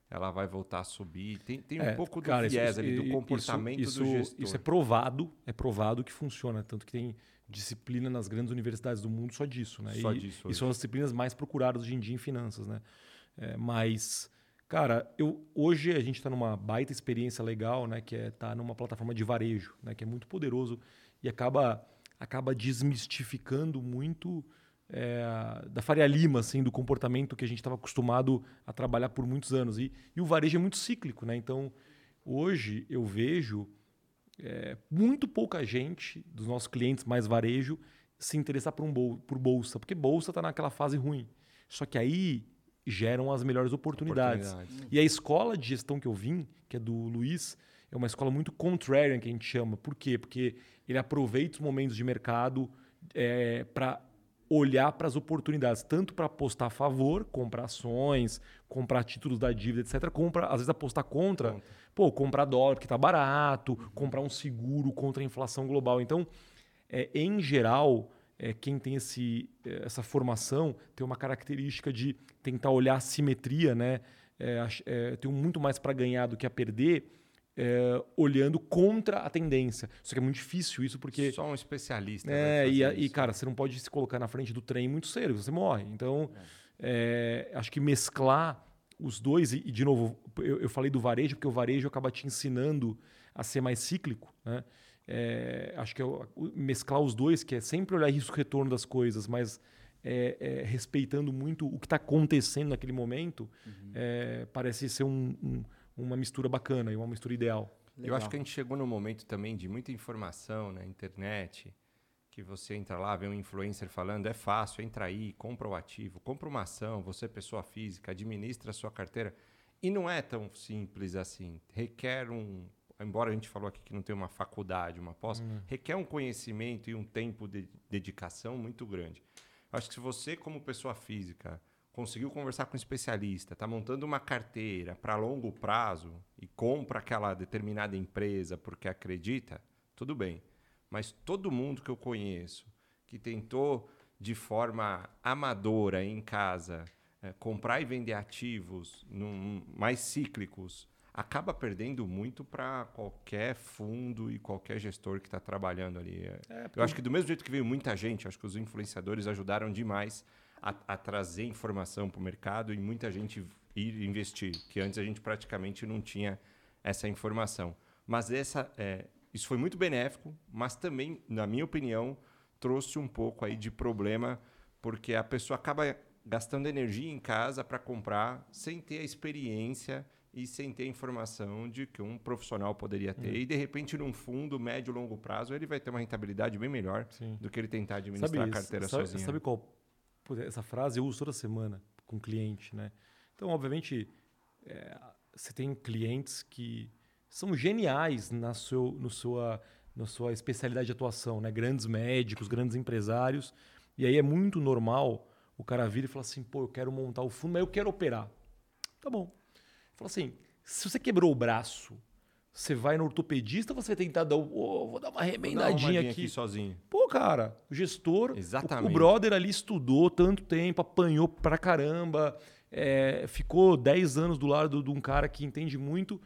ela vai voltar a subir. Tem, tem um É, pouco do cara, isso- viés ali, do comportamento isso, do isso, gestor. Isso é provado, é provado que funciona. Tanto que tem disciplina nas grandes universidades do mundo só disso, né? Só e, disso E são as disciplinas mais procuradas hoje em dia em finanças, né? É, mas, cara, eu, hoje a gente está numa baita experiência legal, né? Que é estar numa plataforma de varejo, né? Que é muito poderoso e acaba, acaba desmistificando muito é, da Faria Lima, assim, do comportamento que a gente estava acostumado a trabalhar por muitos anos. E, e o varejo é muito cíclico, né? Então, hoje eu vejo é, muito pouca gente dos nossos clientes mais varejo se interessar por, um bol por bolsa, porque bolsa está naquela fase ruim. Só que aí geram as melhores oportunidades. Oportunidades. E a escola de gestão que eu vim, que é do Luiz, é uma escola muito contrarian que a gente chama. Por quê? Porque ele aproveita os momentos de mercado para olhar para as oportunidades, tanto para apostar a favor, comprar ações, comprar títulos da dívida, etc., como pra, às vezes apostar contra. Pô, comprar dólar porque está barato, comprar um seguro contra a inflação global. Então, é, em geral, é, quem tem esse, é, essa formação tem uma característica de tentar olhar a simetria, né? É, é, tem muito mais para ganhar do que a perder, é, olhando contra a tendência. Só que é muito difícil isso, porque. Só um especialista. É, e, e, cara, você não pode se colocar na frente do trem muito cedo, você morre. Então, é, acho que mesclar os dois, e, e, de novo, eu, eu falei do varejo, porque o varejo acaba te ensinando a ser mais cíclico. Né? É, acho que é mesclar os dois, que é sempre olhar risco-retorno das coisas, mas é, é, respeitando muito o que está acontecendo naquele momento, é, parece ser um- um- uma mistura bacana e uma mistura ideal. Eu acho que a gente chegou num momento também de muita informação na internet, que você entra lá, vê um influencer falando, é fácil, entra aí, compra o ativo, compra uma ação, você pessoa física, administra a sua carteira. E não é tão simples assim. Requer um, embora a gente falou aqui que não tem uma faculdade, uma pós, requer um conhecimento e um tempo de dedicação muito grande. Acho que se você, como pessoa física, conseguiu conversar com um especialista, está montando uma carteira para longo prazo e compra aquela determinada empresa porque acredita, tudo bem. Mas todo mundo que eu conheço que tentou de forma amadora em casa eh, comprar e vender ativos num- mais cíclicos acaba perdendo muito para qualquer fundo e qualquer gestor que está trabalhando ali. É, eu acho que do mesmo jeito que veio muita gente, acho que os influenciadores ajudaram demais a, a trazer informação para o mercado e muita gente ir investir, que antes a gente praticamente não tinha essa informação. Mas essa, é, isso foi muito benéfico, mas também, na minha opinião, trouxe um pouco aí de problema, porque a pessoa acaba gastando energia em casa para comprar sem ter a experiência e sem ter a informação de que um profissional poderia ter. E, de repente, num fundo médio e longo prazo, ele vai ter uma rentabilidade bem melhor Sim. do que ele tentar administrar a carteira sabe, sozinho. Sabe qual? Essa frase eu uso toda semana com cliente, né? Então, obviamente, é, você tem clientes que são geniais na, seu, no sua, na sua especialidade de atuação, né? Grandes médicos, grandes empresários. E aí é muito normal o cara vir e falar assim, pô, eu quero montar o fundo, mas eu quero operar. Tá bom. Fala assim, se você quebrou o braço, você vai no ortopedista você vai tentar dar, o- ô, vou dar uma Vou dar uma remendadinha arrumadinha aqui. sozinho. Pô, cara, o gestor, o- Exatamente. o brother ali estudou tanto tempo, apanhou pra caramba, é, ficou 10 anos do lado de um cara que entende muito.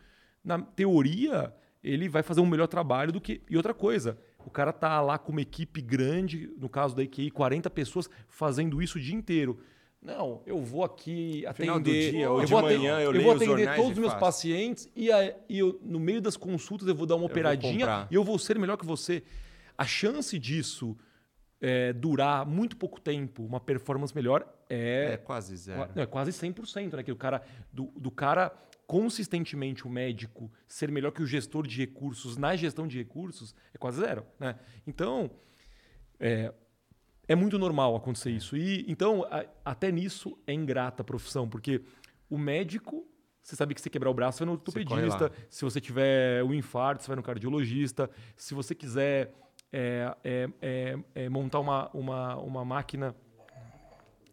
Na teoria, ele vai fazer um melhor trabalho do que. E outra coisa, o cara tá lá com uma equipe grande, no caso da IKEA, 40 pessoas, fazendo isso o dia inteiro. Não, eu vou aqui atender. Final do dia ou eu de vou atender- manhã eu eu leio vou atender todos os meus faço. pacientes e, a- e eu, no meio das consultas eu vou dar uma vou operadinha e eu vou ser melhor que você. A chance disso é, durar muito pouco tempo, uma performance melhor, É é, quase zero. não, é quase 100%. Né? Que o cara, do, do cara, consistentemente, o médico ser melhor que o gestor de recursos na gestão de recursos, é quase zero. Né? Então, é, é muito normal acontecer isso. E então, a- até nisso é ingrata a profissão, porque o médico, você sabe que se quebrar o braço, você vai no ortopedista. Se você tiver um infarto, você vai no cardiologista. Se você quiser é, é, é, é, montar uma, uma, uma máquina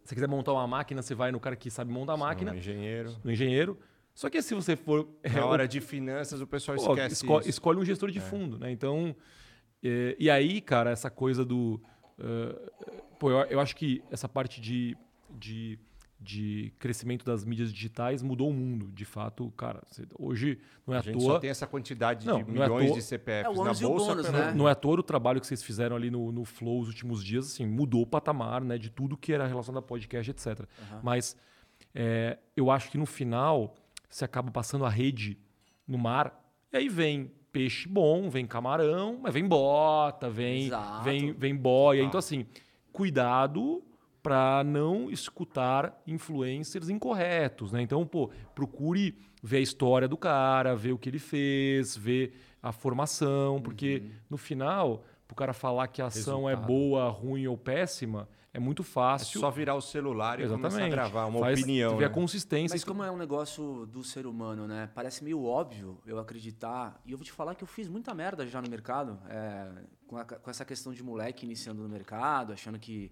Se você quiser montar uma máquina, você vai no cara que sabe montar a máquina, Um engenheiro. no engenheiro. Só que se você for. é, Na o- hora de finanças, o pessoal esquece esco- isso. escolhe um gestor de fundo, né? Então, é, e aí, cara, essa coisa do, pô, eu, eu acho que essa parte de, de, de crescimento das mídias digitais mudou o mundo, de fato, cara. você- hoje não é A à gente toa, só tem essa quantidade Não, de não é milhões toa- de CPFs É, na bolsa. bônus, né? não é à toa o trabalho que vocês fizeram ali no, no Flow os últimos dias, assim, mudou o patamar, né, de tudo que era relacionado a podcast, etc. Mas é, eu acho que no final você acaba passando a rede no mar, e aí vem peixe bom, vem camarão, mas vem bota, vem, Exato. vem, vem boia. Então, assim, cuidado para não escutar influencers incorretos, né? Então, pô, procure ver a história do cara, ver o que ele fez, ver a formação, porque no final, pro cara falar que a ação é Resultado. boa, ruim ou péssima, é muito É fácil. só virar o celular e começar a gravar uma Faz- opinião. Ver a né? consistência. Mas como é um negócio do ser humano, né? Parece meio óbvio eu acreditar. E eu vou te falar que eu fiz muita merda já no mercado, é, com, a- com essa questão de moleque iniciando no mercado, achando que.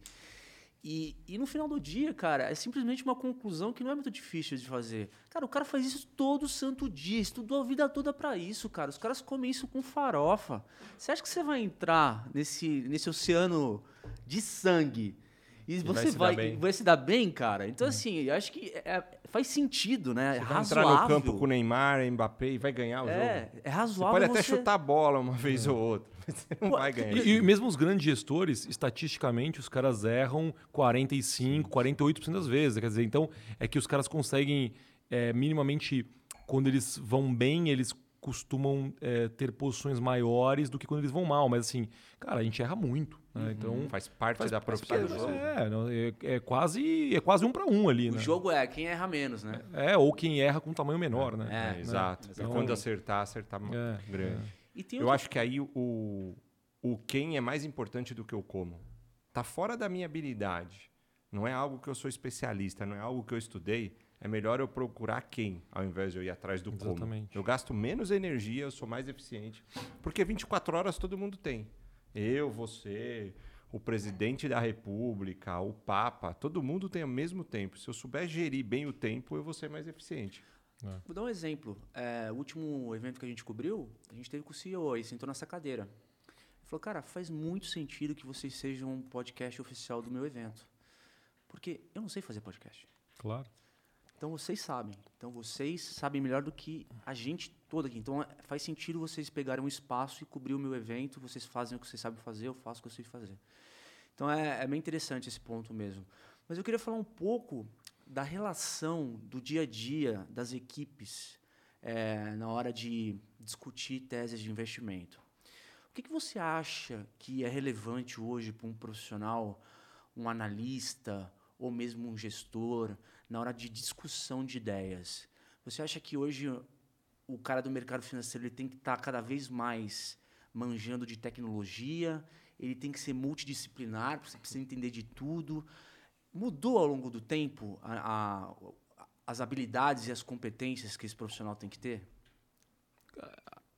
E, e no final do dia, cara, é simplesmente uma conclusão que não é muito difícil de fazer. Cara, o cara faz isso todo santo dia, estudou a vida toda pra isso, cara. Os caras comem isso com farofa. Você acha que você vai entrar nesse, nesse oceano de sangue e vai você se dar vai, bem. vai se dar bem, cara? Então, assim, eu acho que é- faz sentido, né? É Você vai razoável. entrar no campo com o Neymar, Mbappé e vai ganhar o é, jogo. é Você razoável. pode até você- chutar a bola uma vez ou outra, você não Pô, vai ganhar. E, e mesmo os grandes gestores, estatisticamente, os caras erram 45, 48% das vezes. Quer dizer, então é que os caras conseguem é, minimamente, quando eles vão bem, eles costumam é, ter posições maiores do que quando eles vão mal. Mas assim, cara, a gente erra muito. Né? Então Faz parte faz- da profissão. de vocês. é, não, é, é quase é quase um para um ali, O né? jogo é quem erra menos, né? É, ou quem erra com tamanho menor, né? É, É, exato. Então- e quando acertar, acertar É, grande. E tem Eu outra- acho que aí o, o quem é mais importante do que o como. Tá fora da minha habilidade. Não é algo que eu sou especialista, não é algo que eu estudei. É melhor eu procurar quem, ao invés de eu ir atrás do como. Exatamente. Eu gasto menos energia, eu sou mais eficiente. Porque 24 horas todo mundo tem. Eu, você, o presidente da república, o papa, todo mundo tem o mesmo tempo. Se eu souber gerir bem o tempo, eu vou ser mais eficiente. Vou dar um exemplo. É, o último evento que a gente cobriu, a gente teve com o CEO aí, sentou nessa cadeira. Ele falou, cara, faz muito sentido que vocês sejam um podcast oficial do meu evento. Porque eu não sei fazer podcast. Claro. Então vocês sabem. Então vocês sabem melhor do que a gente toda aqui. Então é- faz sentido vocês pegarem um espaço e cobrir o meu evento. Vocês fazem o que vocês sabem fazer, eu faço o que eu sei fazer. Então é, é bem interessante esse ponto mesmo. Mas eu queria falar um pouco da relação do dia a dia das equipes é, na hora de discutir teses de investimento. O que, que você acha que é relevante hoje para um profissional, um analista ou mesmo um gestor na hora de discussão de ideias? Você acha que hoje o cara do mercado financeiro ele tem que estar cada vez mais manjando de tecnologia, ele tem que ser multidisciplinar, você precisa entender de tudo. Mudou ao longo do tempo a- a- as habilidades e as competências que esse profissional tem que ter?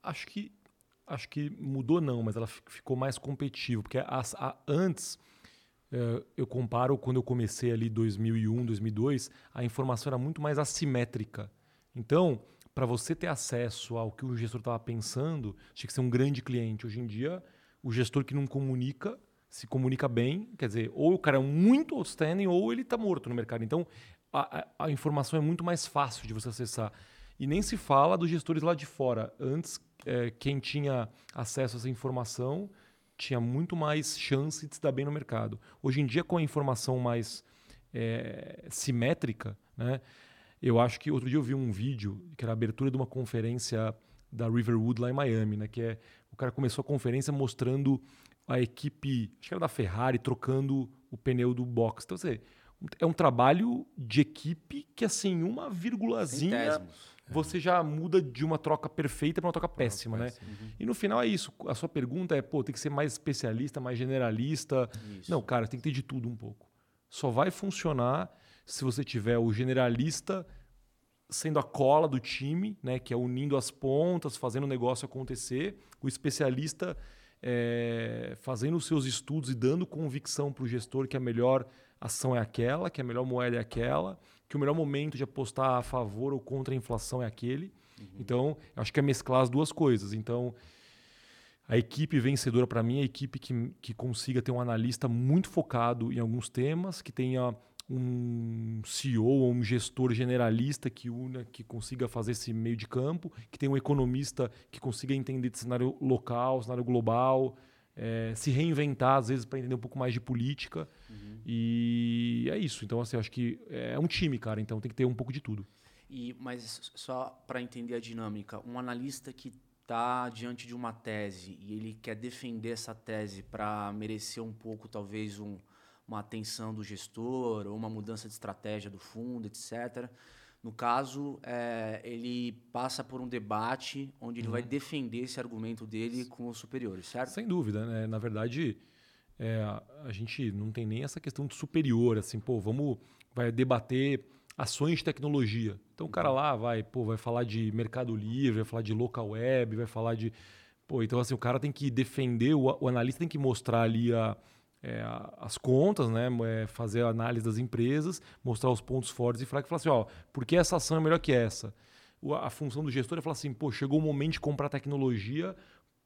Acho que acho que mudou não, mas ela fi- ficou mais competitiva, porque as- a- antes eu comparo quando eu comecei ali 2001, 2002, a informação era muito mais assimétrica. Então, para você ter acesso ao que o gestor estava pensando, tinha que ser um grande cliente. Hoje em dia, o gestor que não comunica se comunica bem, quer dizer, ou o cara é muito outstanding ou ele está morto no mercado. Então, a, a- informação é muito mais fácil de você acessar. E nem se fala dos gestores lá de fora. Antes, eh, quem tinha acesso a essa informação tinha muito mais chance de se dar bem no mercado. Hoje em dia, com a informação mais eh, simétrica, né, eu acho que outro dia eu vi um vídeo que era a abertura de uma conferência da Riverwood lá em Miami, né, que é o cara começou a conferência mostrando a equipe, acho que era da Ferrari, trocando o pneu do box. Então, você, é um trabalho de equipe que, assim, uma vírgulazinha Centésimos. Você já muda de uma troca perfeita para uma troca péssima, né? E no final é isso. A sua pergunta é, pô, tem que ser mais especialista, mais generalista. Isso. Não, cara, tem que ter de tudo um pouco. Só vai funcionar se você tiver o generalista sendo a cola do time, né, que é unindo as pontas, fazendo o negócio acontecer, o especialista é, fazendo os seus estudos e dando convicção para o gestor que a melhor ação é aquela, que a melhor moeda é aquela, que o melhor momento de apostar a favor ou contra a inflação é aquele. Uhum. Então, eu acho que é mesclar as duas coisas. Então, a equipe vencedora para mim é a equipe que, que consiga ter um analista muito focado em alguns temas, que tenha um CEO ou um gestor generalista que una, que consiga fazer esse meio de campo, que tenha um economista que consiga entender de cenário local, cenário global, é, se reinventar às vezes para entender um pouco mais de política. Uhum. E é isso. Então, assim, acho que é um time, cara. Então tem que ter um pouco de tudo. E, mas só para entender a dinâmica, um analista que está diante de uma tese e ele quer defender essa tese para merecer um pouco, talvez, um, uma atenção do gestor ou uma mudança de estratégia do fundo, etc. No caso, é, ele passa por um debate onde ele uhum. vai defender esse argumento dele com os superiores, certo? Sem dúvida. Né? Na verdade, é, a gente não tem nem essa questão de superior, assim, pô, vamos vai debater ações de tecnologia. Então o cara lá vai, pô, vai falar de Mercado Livre, vai falar de local web, vai falar de. Pô, então assim, o cara tem que defender, o, o analista tem que mostrar ali a, é, as contas, né? É, fazer a análise das empresas, mostrar os pontos fortes e falar que falar assim, ó, por que essa ação é melhor que essa? A função do gestor é falar assim, pô, chegou o momento de comprar tecnologia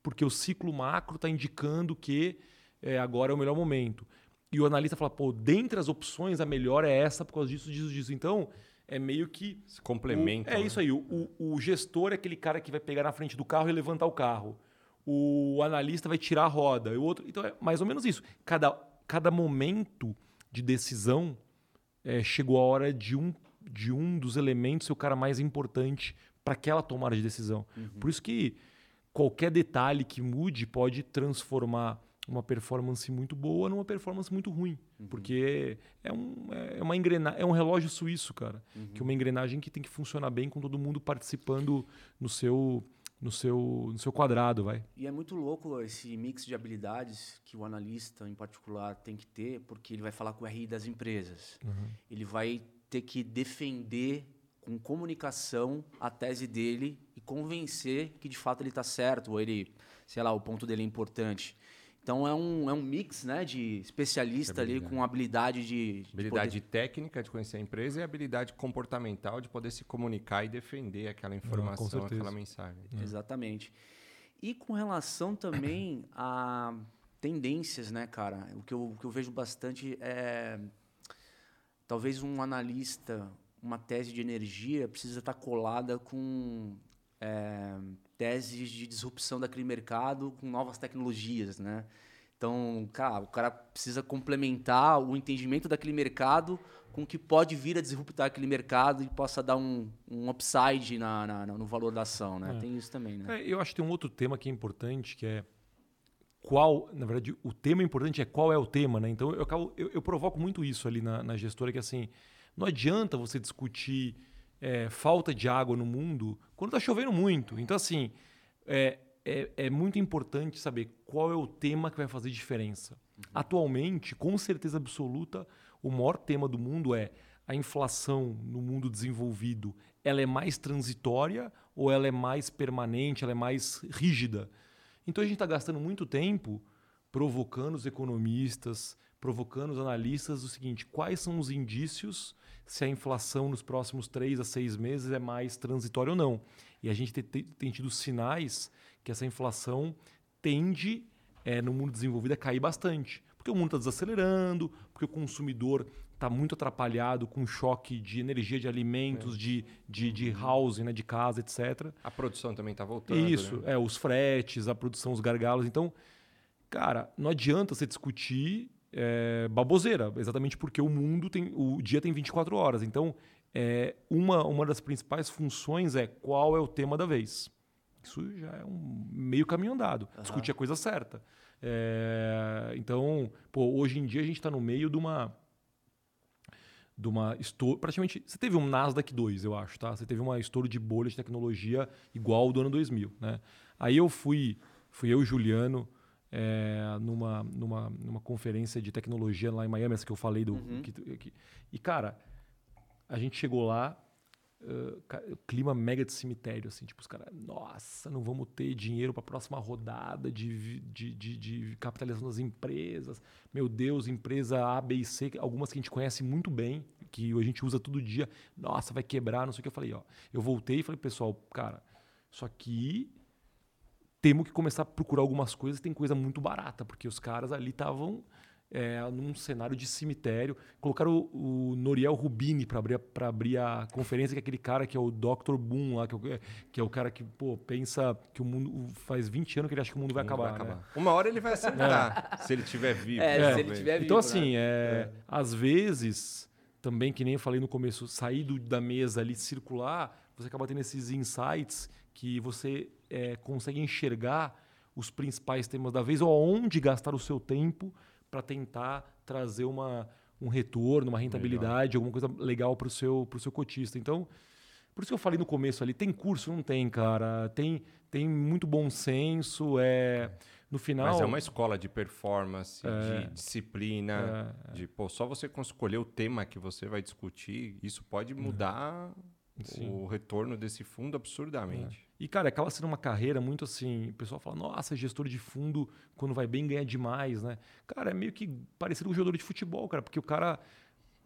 porque o ciclo macro está indicando que é, agora é o melhor momento e o analista fala, pô, dentre as opções, a melhor é essa por causa disso, disso, disso. Então, é meio que. Se complementa. O, é né? isso aí. O, o, gestor é aquele cara que vai pegar na frente do carro e levantar o carro. O analista vai tirar a roda. O outro. Então, é mais ou menos isso. Cada, cada momento de decisão é, chegou a hora de um, de um dos elementos ser o cara mais importante para aquela tomada de decisão. Uhum. Por isso que qualquer detalhe que mude pode transformar uma performance muito boa numa performance muito ruim. Uhum. Porque é, um, é, uma engrena é um relógio suíço, cara. Uhum. Que é uma engrenagem que tem que funcionar bem com todo mundo participando no seu, no seu, no seu quadrado, vai. E é muito louco esse mix de habilidades que o analista, em particular, tem que ter, porque ele vai falar com o RI das empresas. Uhum. Ele vai ter que defender com comunicação a tese dele e convencer que de fato ele está certo, ou ele, sei lá, o ponto dele é importante. Então é um, é um mix né, de especialista ali com habilidade de. Habilidade de poder... técnica de conhecer a empresa e habilidade comportamental de poder se comunicar e defender aquela informação, aquela mensagem. É. Exatamente. E com relação também a tendências, né, cara? O que eu, o que eu vejo bastante é. Talvez um analista, uma tese de energia precisa estar colada com. É, teses de disrupção daquele mercado com novas tecnologias, né? Então, cara, o cara precisa complementar o entendimento daquele mercado com o que pode vir a disruptar aquele mercado e possa dar um, um upside na, na no valor da ação, né? É. Tem isso também, né? É, eu acho que tem um outro tema que é importante, que é qual, na verdade, o tema importante é qual é o tema, né? Então, eu, acabo, eu, eu provoco muito isso ali na, na gestora, que assim, não adianta você discutir é, falta de água no mundo quando está chovendo muito. Então, assim, é, é, é, muito importante saber qual é o tema que vai fazer diferença. Uhum. Atualmente, com certeza absoluta, o maior tema do mundo é a inflação no mundo desenvolvido. Ela é mais transitória ou ela é mais permanente, ela é mais rígida? Então a gente está gastando muito tempo provocando os economistas, provocando os analistas o seguinte: quais são os indícios se a inflação nos próximos três a seis meses é mais transitória ou não. E a gente tem, tem tido sinais que essa inflação tende, é, no mundo desenvolvido, a cair bastante. Porque o mundo está desacelerando, porque o consumidor está muito atrapalhado com o choque de energia, de alimentos, é. de, de, de housing, né, de casa, etc. A produção também está voltando. Isso, né? é, os fretes, a produção, os gargalos. Então, cara, não adianta você discutir é, baboseira, exatamente porque o mundo tem. O dia tem 24 horas. Então, é, uma, uma das principais funções é qual é o tema da vez. Isso já é um meio caminho andado. Uhum. Discutir a coisa certa. É, então, pô, hoje em dia a gente está no meio de uma. De uma estouro, praticamente. Você teve um Nasdaq 2, eu acho, tá? Você teve uma estouro de bolha de tecnologia igual ao do ano 2000, né? Aí eu fui, fui eu e o Juliano, é, numa, numa, numa conferência de tecnologia lá em Miami, essa que eu falei do. Uhum. Que, que, e, cara, a gente chegou lá Uh, clima mega de cemitério, assim, tipo, os caras, nossa, não vamos ter dinheiro para a próxima rodada de, de, de, de, capitalização das empresas. Meu Deus, empresa A, B e C, algumas que a gente conhece muito bem, que a gente usa todo dia, nossa, vai quebrar, não sei o que. Eu falei, ó, eu voltei e falei, pessoal, cara, só que temos que começar a procurar algumas coisas, tem coisa muito barata, porque os caras ali estavam é, num cenário de cemitério. Colocaram o, o Noriel Rubini para abrir, abrir a conferência, que é aquele cara que é o Dr. Boom lá, que é, que é o cara que pô, pensa que o mundo faz 20 anos que ele acha que o mundo vai, acabar, vai acabar. Né? Uma hora ele vai acertar, é. se ele estiver vivo. É, é. se ele estiver então, vivo. Então, assim, né? É, às vezes, também, que nem eu falei no começo, sair do, da mesa ali, circular, você acaba tendo esses insights que você é, consegue enxergar os principais temas da vez ou aonde gastar o seu tempo para tentar trazer uma, um retorno, uma rentabilidade, alguma coisa legal para o seu, seu cotista. Então, por isso que eu falei no começo ali, tem curso? Não tem, cara. Tem, tem muito bom senso, é... No final... Mas é uma escola de performance, é, de disciplina, é, de pô, só você escolher o tema que você vai discutir, isso pode mudar Sim. o retorno desse fundo absurdamente. E, cara, acaba sendo uma carreira muito assim. O pessoal fala, nossa, gestor de fundo, quando vai bem, ganha demais, né? Cara, é meio que parecido com um jogador de futebol, cara, porque o cara.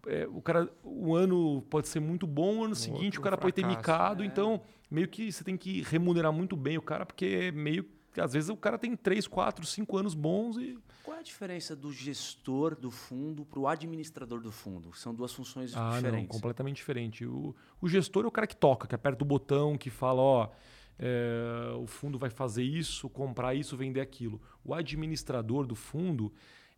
É, o cara, o ano pode ser muito bom, o ano o seguinte o cara fracasso, pode ter micado, é. então meio que você tem que remunerar muito bem o cara, porque é meio às vezes o cara tem 3, 4, 5 anos bons e. Qual é a diferença do gestor do fundo para o administrador do fundo? São duas funções ah, diferentes. Não, completamente diferente. O, o gestor é o cara que toca, que aperta o botão, que fala, ó. É, o fundo vai fazer isso, comprar isso, vender aquilo. O administrador do fundo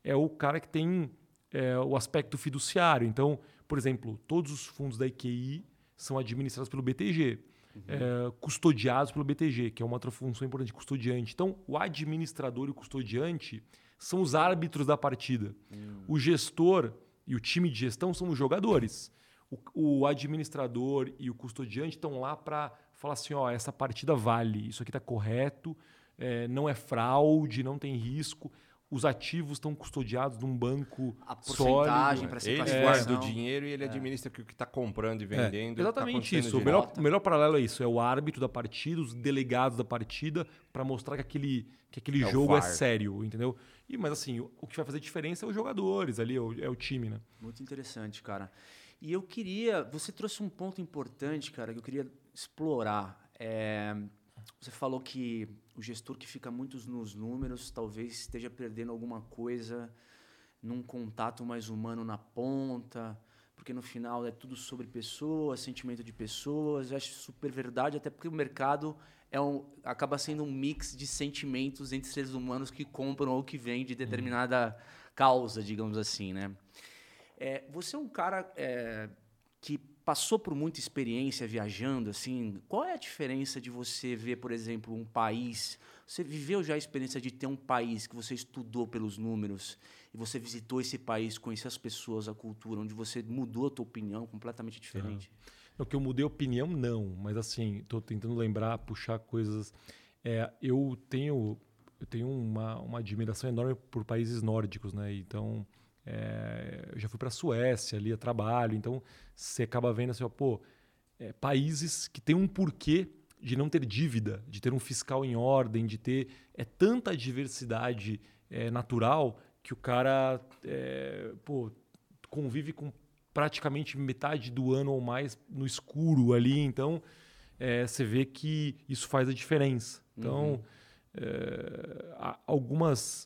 é o cara que tem é, o aspecto fiduciário. Então, por exemplo, todos os fundos da IQI são administrados pelo BTG uhum. é, custodiados pelo BTG, que é uma outra função importante, custodiante. Então, o administrador e o custodiante são os árbitros da partida. Uhum. O gestor e o time de gestão são os jogadores. O, o administrador e o custodiante estão lá para falar assim: ó, essa partida vale, isso aqui está correto, é, não é fraude, não tem risco os ativos estão custodiados num banco a porcentagem para ser Ele guarda o dinheiro e ele é. administra o que está comprando e vendendo. É, exatamente tá isso. O melhor, o melhor paralelo é isso. É o árbitro da partida, os delegados da partida, para mostrar que aquele, que aquele é jogo é sério, entendeu? E, mas assim, o, o, que vai fazer diferença é os jogadores ali, é o, é o time, né? Muito interessante, cara. E eu queria... Você trouxe um ponto importante, cara, que eu queria explorar. É, você falou que o gestor que fica muito nos números talvez esteja perdendo alguma coisa num contato mais humano na ponta, porque no final é tudo sobre pessoas, sentimento de pessoas. Eu acho super verdade, até porque o mercado é um, acaba sendo um mix de sentimentos entre seres humanos que compram ou que vendem de determinada causa, digamos assim, né? É, você é um cara é, que passou por muita experiência viajando, assim, qual é a diferença de você ver, por exemplo, um país? Você viveu já a experiência de ter um país que você estudou pelos números e você visitou esse país, conheceu as pessoas, a cultura, onde você mudou a tua opinião completamente diferente? Uhum. O que eu mudei a opinião, não, mas assim, estou tentando lembrar, puxar coisas. É, eu tenho, eu tenho uma, uma admiração enorme por países nórdicos, né? Então, é, eu já fui para a Suécia ali a trabalho, então você acaba vendo assim, ó, pô, é, países que têm um porquê de não ter dívida, de ter um fiscal em ordem, de ter é tanta diversidade é, natural que o cara é, pô, convive com praticamente metade do ano ou mais no escuro ali, então é, você vê que isso faz a diferença. Então, uhum. É, algumas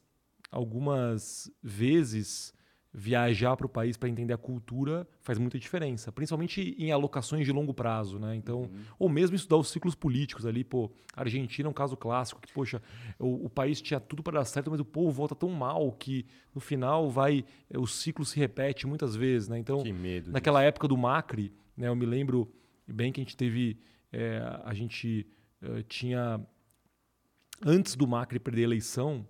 algumas vezes viajar para o país para entender a cultura faz muita diferença, principalmente em alocações de longo prazo, né? Então, uhum. ou mesmo estudar os ciclos políticos ali, pô, a Argentina é um caso clássico que, poxa, o, o país tinha tudo para dar certo, mas o povo volta tão mal que no final vai o ciclo se repete muitas vezes, né? Então, naquela disso. época do Macri, né? Eu me lembro bem que a gente teve, é, a gente uh, tinha antes do Macri perder a eleição,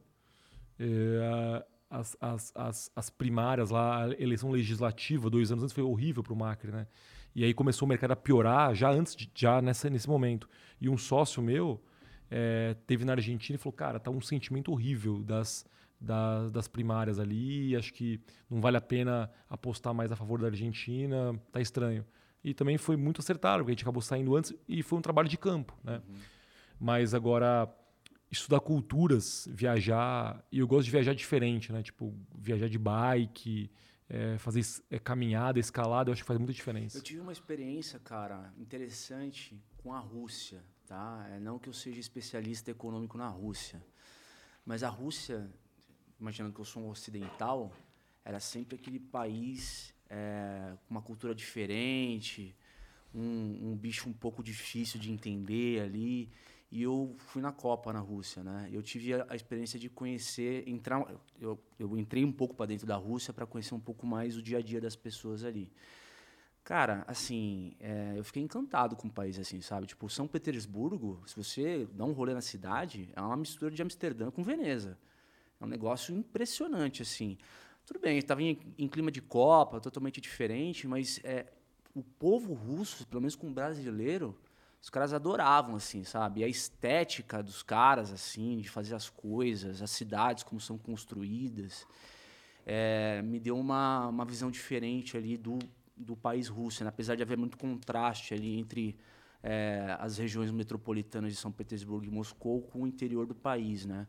é, as, as, as, as, primárias lá, a eleição legislativa, dois anos antes, foi horrível para o Macri, né? E aí começou o mercado a piorar já antes, de, já nessa, nesse momento. E um sócio meu é, teve na Argentina e falou, cara, tá um sentimento horrível das, das, das primárias ali, acho que não vale a pena apostar mais a favor da Argentina, tá estranho. E também foi muito acertado, porque a gente acabou saindo antes e foi um trabalho de campo, né? Uhum. Mas agora estudar culturas, viajar, e eu gosto de viajar diferente, né? Tipo, viajar de bike, é, fazer é, caminhada, escalada, eu acho que faz muita diferença. Eu tive uma experiência, cara, interessante com a Rússia, tá? É, não que eu seja especialista econômico na Rússia, mas a Rússia, imaginando que eu sou um ocidental, era sempre aquele país é, com uma cultura diferente, um, um bicho um pouco difícil de entender ali. E eu fui na Copa na Rússia, né? Eu tive a, a experiência de conhecer, entrar, eu, eu entrei um pouco para dentro da Rússia para conhecer um pouco mais o dia a dia das pessoas ali. Cara, assim, é, eu fiquei encantado com o país, assim, sabe? Tipo, São Petersburgo, se você dá um rolê na cidade, é uma mistura de Amsterdã com Veneza. É um negócio impressionante, assim. Tudo bem, estava em, em, clima de Copa, totalmente diferente, mas é, o povo russo, pelo menos com o brasileiro, os caras adoravam, assim, sabe? E a estética dos caras, assim, de fazer as coisas, as cidades como são construídas, é, me deu uma, uma visão diferente ali do, do país russo, né? apesar de haver muito contraste ali entre é, as regiões metropolitanas de São Petersburgo e Moscou com o interior do país, né?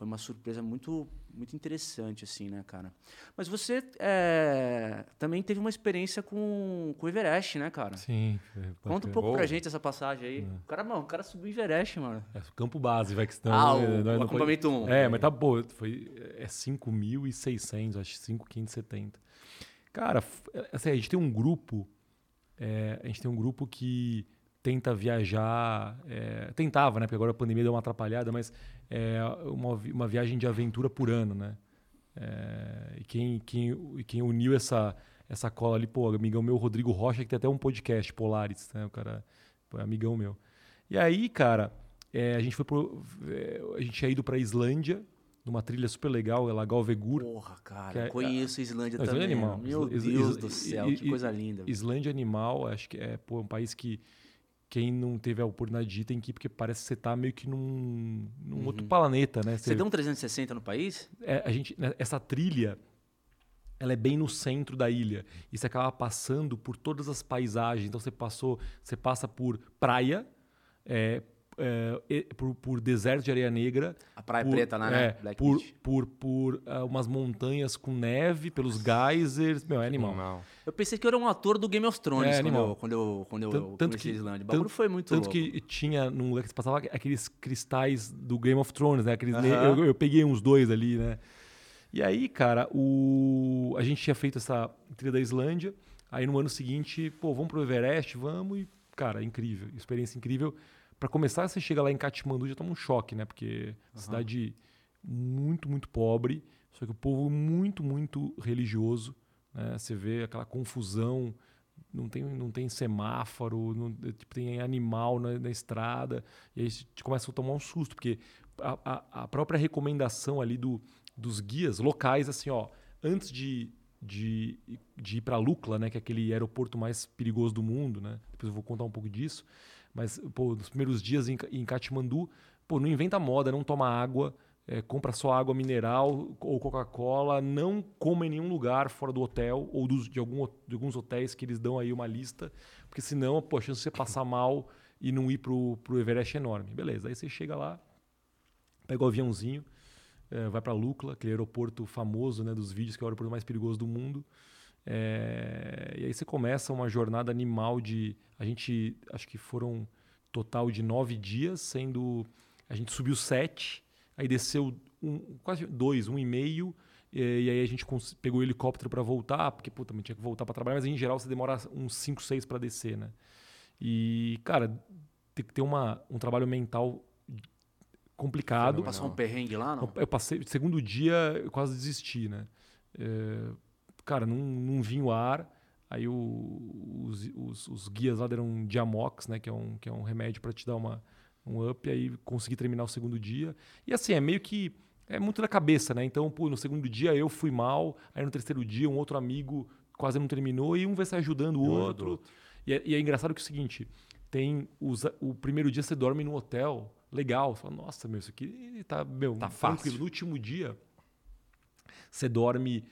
Foi uma surpresa muito muito interessante, assim, né, cara? Mas você é, também teve uma experiência com, com o Everest, né, cara? Sim. Conta um pouco pra gente essa passagem aí. É. O cara, mano, o cara subiu o Everest, mano. É campo base, vai que estão. Ah, o, não, o acampamento 1. É, mas tá bom. Foi, é 5.600, acho 5.570. Cara, assim, a gente tem um grupo, é, a gente tem um grupo que tenta viajar, é, tentava, né? Porque agora a pandemia deu uma atrapalhada, mas é uma, uma viagem de aventura por ano, né? É, e quem, quem, quem uniu essa, essa cola ali, pô, amigão meu, Rodrigo Rocha, que tem até um podcast, Polaris, né? O cara, pô, é amigão meu. E aí, cara, é, a gente foi pro, é, a gente tinha ido pra Islândia, numa trilha super legal, é Lagal Vegur. Porra, cara, é, conheço a Islândia não, também. Islândia animal. Meu Deus Is, do céu, que coisa linda. Islândia animal, acho que é pô, um país que quem não teve a oportunidade de ir tem que ir, porque parece que você está meio que num, num uhum. outro planeta, né? Você, você deu um 360 no país? É, a gente, né, essa trilha, ela é bem no centro da ilha. E você acaba passando por todas as paisagens. Então você passou, você passa por praia, é, é, por, por, deserto de areia negra. A Praia por, Preta lá, né? É, por, por, por uh, umas montanhas com neve, pelos geysers. Meu, é animal. animal. Eu pensei que eu era um ator do Game of Thrones é, quando, eu, quando eu, quando eu, tanto, tanto que, a Islândia. O bagulho foi muito Tanto louco. que tinha, num lugar que você passava, aqueles cristais do Game of Thrones, né? Aqueles, uh -huh. eu, eu peguei uns dois ali, né? E aí, cara, o... a gente tinha feito essa trilha da Islândia. Aí no ano seguinte, pô, vamos pro Everest, vamos. E, cara, incrível. Experiência incrível para começar, você chega lá em Katmandu já toma um choque, né? Porque uhum. cidade muito, muito pobre, só que o povo muito, muito religioso. Né? Você vê aquela confusão, não tem, não tem semáforo, não, tipo, tem animal na, na, estrada, e aí você começa a tomar um susto, porque a, a, a própria recomendação ali do, dos guias locais, assim, ó, antes de, de, de ir para Lukla, né, que é aquele aeroporto mais perigoso do mundo, né? Depois eu vou contar um pouco disso. Mas, pô, nos primeiros dias em, em Katmandu, pô, não inventa moda, não toma água, é, compra só água mineral ou Coca-Cola, não coma em nenhum lugar fora do hotel ou dos, de, algum, de alguns hotéis que eles dão aí uma lista, porque senão pô, a chance de você passar mal e não ir pro, Everest é enorme. Beleza, aí você chega lá, pega o aviãozinho, é, vai para Lukla, aquele aeroporto famoso né, dos vídeos, que é o aeroporto mais perigoso do mundo. É, e aí você começa uma jornada animal de. A gente, acho que foram total de nove dias, sendo. A gente subiu sete, aí desceu um, quase dois, um e meio. E, e aí a gente pegou o helicóptero para voltar, porque também tinha que voltar para trabalhar, mas em geral você demora uns 5, 6 para descer, né? E, cara, tem que ter uma, um trabalho mental complicado. Passou um perrengue lá, não? Eu passei, segundo dia, eu quase desisti, né? É, cara, não, não vinha o ar. Aí o, os, os, os, guias lá deram Diamox, né? Que é um, que é um remédio para te dar uma, um up. Aí consegui terminar o segundo dia. E assim, é meio que. É muito da cabeça, né? Então, pô, no segundo dia eu fui mal. Aí no terceiro dia um outro amigo quase não terminou. E um vai se ajudando o outro. E é, e é, engraçado que é o seguinte: tem os, o primeiro dia você dorme no hotel. Legal. Você fala, nossa, meu, isso aqui tá, meu, tá fácil. No último dia, você dorme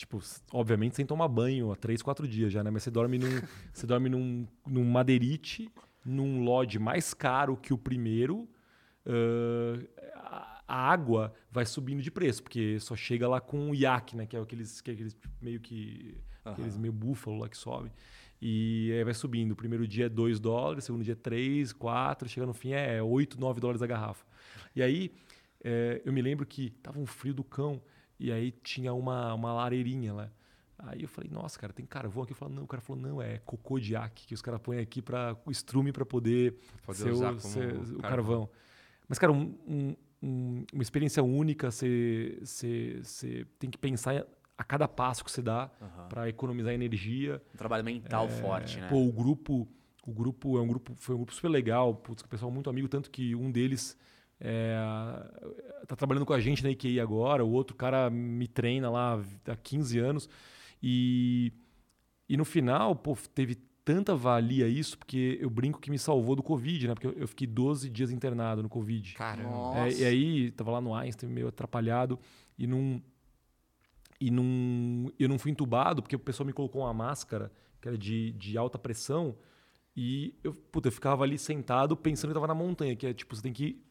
tipo, obviamente sem tomar banho há três, quatro dias já, né? Mas você dorme num, você dorme num, num madeirite, num lodge mais caro que o primeiro. ãh, a, água vai subindo de preço, porque só chega lá com o iaque, né? Que é aqueles, que é aqueles meio que. Aqueles meio búfalo lá que sobe. E aí vai subindo. O primeiro dia é 2 dólares, o segundo dia é 3, 4, chega no fim é 8, 9 dólares a garrafa. E aí é, eu me lembro que tava um frio do cão e aí tinha uma, uma lareirinha lá. Aí eu falei, nossa, cara, tem carvão aqui. Eu falei, não, o cara falou, não, é cocô de iaque que os caras põem aqui para o estrume para poder, Poder usar o, ser o carvão. carvão. Mas, cara, um- um- um- uma experiência única, você tem que pensar a cada passo que você dá Aham. para economizar energia. Um trabalho mental forte, né? Pô, o grupo, o grupo é um grupo, foi um grupo super legal, putz, pessoal muito amigo, tanto que um deles é, tá trabalhando com a gente na IKEA agora, o outro cara me treina lá há 15 anos. E, e no final, pô, teve tanta valia isso, porque eu brinco que me salvou do Covid, né? Porque eu, eu fiquei 12 dias internado no Covid. Caramba. É, e aí, tava lá no Einstein, meio atrapalhado, e não. E não, eu não fui entubado, porque o pessoal me colocou uma máscara, que era de, de alta pressão, e eu, puta, eu ficava ali sentado pensando que eu tava na montanha, que é tipo, você tem que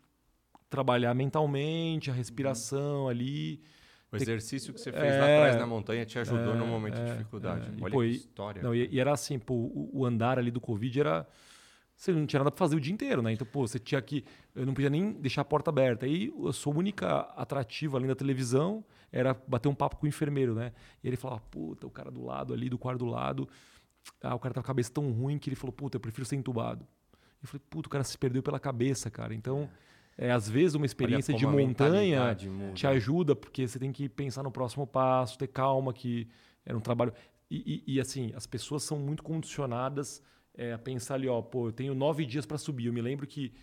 trabalhar mentalmente, a respiração ali. O exercício que você fez lá É, atrás na montanha te ajudou no é, momento de é, dificuldade. é. E, Olha pô, que e- história. Não, e, e era assim, pô, o, o andar ali do Covid era. Você não tinha nada pra fazer o dia inteiro, né? Então, pô, você tinha que. Eu não podia nem deixar a porta aberta. Aí a sua única atrativa além da televisão era bater um papo com o enfermeiro, né? E ele falava, puta, o cara do lado ali, do quarto do lado. Ah, o cara tá com a cabeça tão ruim que ele falou, puta, eu prefiro ser entubado. Eu falei, puta, o cara se perdeu pela cabeça, cara. Então, é, às vezes uma experiência de montanha te ajuda, porque você tem que pensar no próximo passo, ter calma, que era um trabalho. E, e- e, assim, as pessoas são muito condicionadas é, a pensar ali, ó, pô, eu tenho nove dias para subir. Eu me lembro que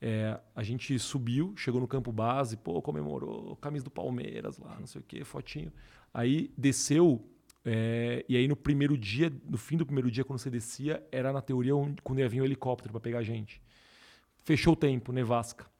é, a gente subiu, chegou no campo base, pô, comemorou, camisa do Palmeiras lá, não sei o quê, fotinho. Aí desceu, é, e aí no primeiro dia, no fim do primeiro dia, quando você descia, era na teoria onde, quando ia vir o helicóptero para pegar a gente. Fechou o tempo, nevasca.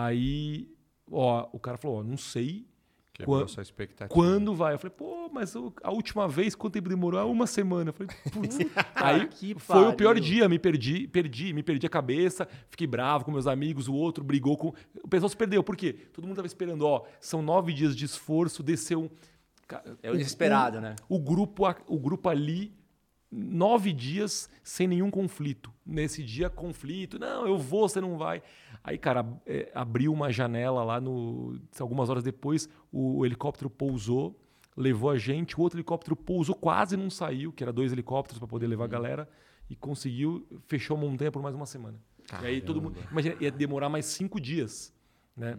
Aí, ó, o cara falou, ó, não sei Quebrou Quan- sua expectativa. quando vai. Eu falei, pô, mas o- a última vez, quanto tempo demorou? Ah, uma semana. Eu falei, putz. Aí que foi o pior dia, me perdi, perdi, me perdi a cabeça, fiquei bravo com meus amigos, o outro brigou com. O pessoal se perdeu, por quê? Todo mundo tava esperando, ó, são nove dias de esforço, desceu um. É o desesperado, né? O grupo, o grupo ali, nove dias sem nenhum conflito. Nesse dia, conflito. Não, eu vou, você não vai. Aí, cara, é, abriu uma janela lá no. Algumas horas depois, o, o helicóptero pousou, levou a gente. O outro helicóptero pousou, quase não saiu, que era dois helicópteros para poder levar a galera. E conseguiu, fechou a montanha por mais uma semana. E aí todo mundo. Imagina, ia demorar mais cinco dias. Né?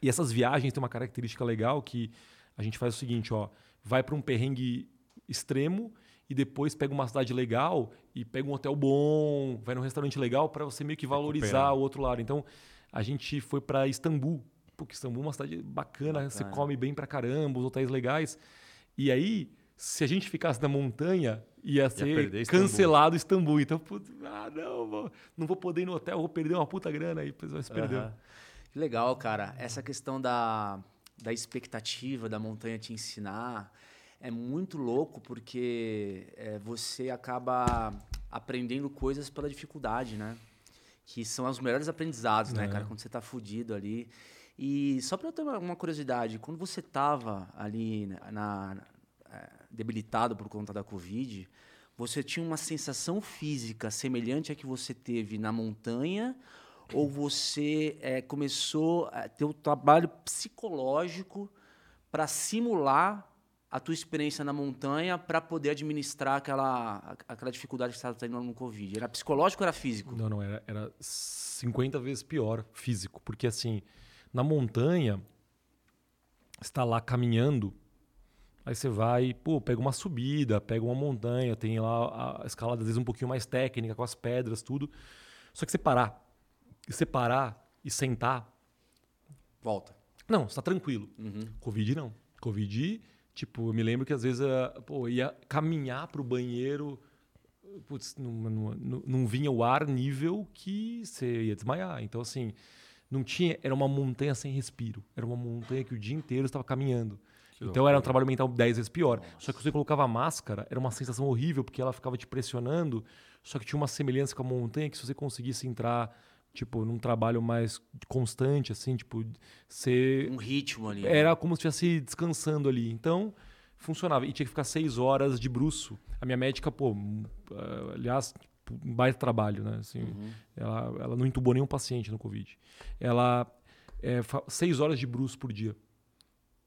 E essas viagens têm uma característica legal que a gente faz o seguinte, ó, vai para um perrengue extremo e depois pega uma cidade legal e pega um hotel bom, vai num restaurante legal para você meio que valorizar o outro lado. Então, a gente foi para Istambul. Porque Istambul é uma cidade bacana, você Bacana. come bem pra caramba, os hotéis legais. E aí, se a gente ficasse na montanha, ia ser Istambul. cancelado Istambul. Então, putz, ah, não, vou- não vou poder ir no hotel, vou perder uma puta grana aí, depois vai se. Que legal, cara. Essa questão da, da expectativa da montanha te ensinar é muito louco porque é, você acaba aprendendo coisas pela dificuldade, né? Que são os melhores aprendizados, né, É. cara? Quando você tá fudido ali. E só pra eu ter uma, curiosidade, quando você tava ali na, na- é, debilitado por conta da Covid, você tinha uma sensação física semelhante à que você teve na montanha ou você é, começou a ter o trabalho psicológico para simular a tua experiência na montanha para poder administrar aquela, aquela dificuldade que você estava tendo no Covid? Era psicológico ou era físico? Não, não, era, era 50 vezes pior físico. Porque assim, na montanha, você está lá caminhando, aí você vai, pô, pega uma subida, pega uma montanha, tem lá a escalada às vezes um pouquinho mais técnica, com as pedras, tudo. Só que você parar, e você parar e sentar, Volta. não, você tá tranquilo. Uhum. Covid não. Covid, tipo, eu me lembro que às vezes pô, eu ia caminhar pro banheiro, putz, não, não, não- vinha o ar nível que você ia desmaiar. Então, assim, Não tinha, era uma montanha sem respiro. Era uma montanha que o dia inteiro estava caminhando. Que então loucura. era um trabalho mental 10 vezes pior. Nossa. Só que você colocava máscara, era uma sensação horrível, porque ela ficava te pressionando. Só que tinha uma semelhança com a montanha que se você conseguisse entrar tipo, num trabalho mais constante, assim, tipo, ser... Um ritmo ali. Era né? como se estivesse descansando ali. Então, funcionava. E tinha que ficar seis horas de bruxo. A minha médica, pô, ah, aliás, um baita trabalho, né? Assim, uhum. ela, ela não entubou nenhum paciente no Covid. Ela, é, seis horas de bruxo por dia.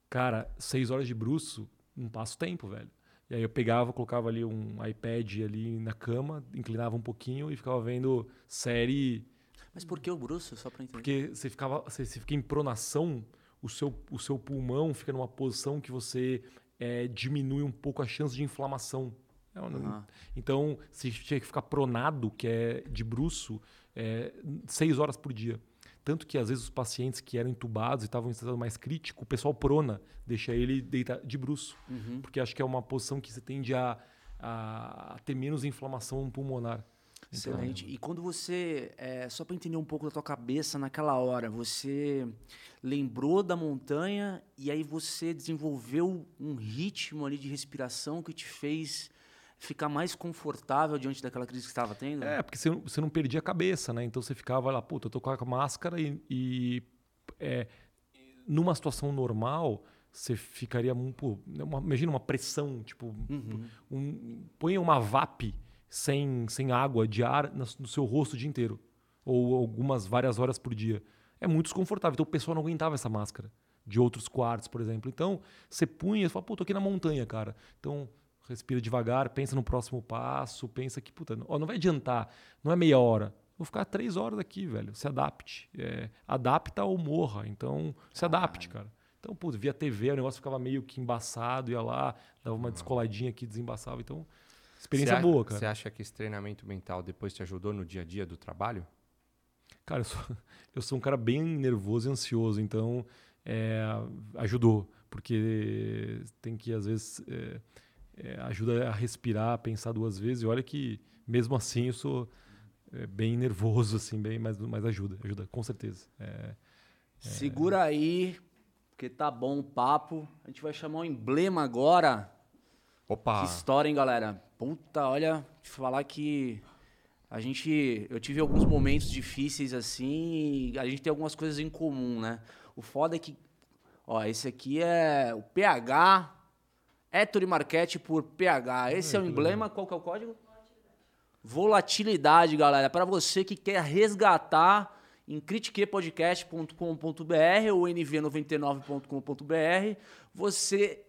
Cara, seis horas de bruxo, não passa o tempo, velho. E aí eu pegava, colocava ali um iPad ali na cama, inclinava um pouquinho e ficava vendo série mas por que o bruxo? Só para entender. Porque você, ficava, você, você, fica em pronação, o seu, o seu pulmão fica numa posição que você é, diminui um pouco a chance de inflamação. Uhum. Então, você tinha que ficar pronado, que é de bruxo, é, seis horas por dia. Tanto que, às vezes, os pacientes que eram entubados e estavam em estado mais crítico, o pessoal prona, deixa ele deitar de bruxo. Uhum. Porque acho que é uma posição que você tende a, a ter menos inflamação pulmonar. Excelente. Então, e quando você, é, só para entender um pouco da tua cabeça naquela hora, você lembrou da montanha e aí você desenvolveu um ritmo ali de respiração que te fez ficar mais confortável diante daquela crise que estava tendo? É, porque você, você não perdia a cabeça, né? Então você ficava lá, puta, eu tô com a máscara e, e é, numa situação normal você ficaria pô, uma, imagina uma pressão, tipo, uhum. um, põe uma VAP sem, sem água, de ar no seu rosto o dia inteiro. Ou algumas várias horas por dia. É muito desconfortável. Então o pessoal não aguentava essa máscara. De outros quartos, por exemplo. Então, você punha e fala, pô, tô aqui na montanha, cara. Então, respira devagar, pensa no próximo passo, pensa que, puta, ó, não vai adiantar, não é meia hora. Vou ficar três horas aqui, velho. Se adapte. É, adapta ou morra. Então, se adapte, cara. Então, putz, via TV, o negócio ficava meio que embaçado, ia lá, dava uma descoladinha aqui, desembaçava. Então, Experiência cê boa, cara. Você acha que esse treinamento mental depois te ajudou no dia a dia do trabalho? Cara, eu sou, eu sou um cara bem nervoso e ansioso, então é, ajudou. Porque tem que, às vezes, é, é, ajuda a respirar, a pensar duas vezes. E olha que, mesmo assim, eu sou é, bem nervoso, assim, bem, mas, mas ajuda, ajuda, com certeza. É, é. Segura aí, porque tá bom o papo. A gente vai chamar um emblema agora. Opa! Que história, hein, galera? Puta, olha, te falar que a gente. Eu tive alguns momentos difíceis assim e a gente tem algumas coisas em comum, né? O foda é que. Ó, esse aqui é o PH. Ettore Marquete por PH. Esse é o emblema. Qual que é o código? Volatilidade, galera. Para você que quer resgatar em critiquepodcast.com.br ou nv99.com.br, você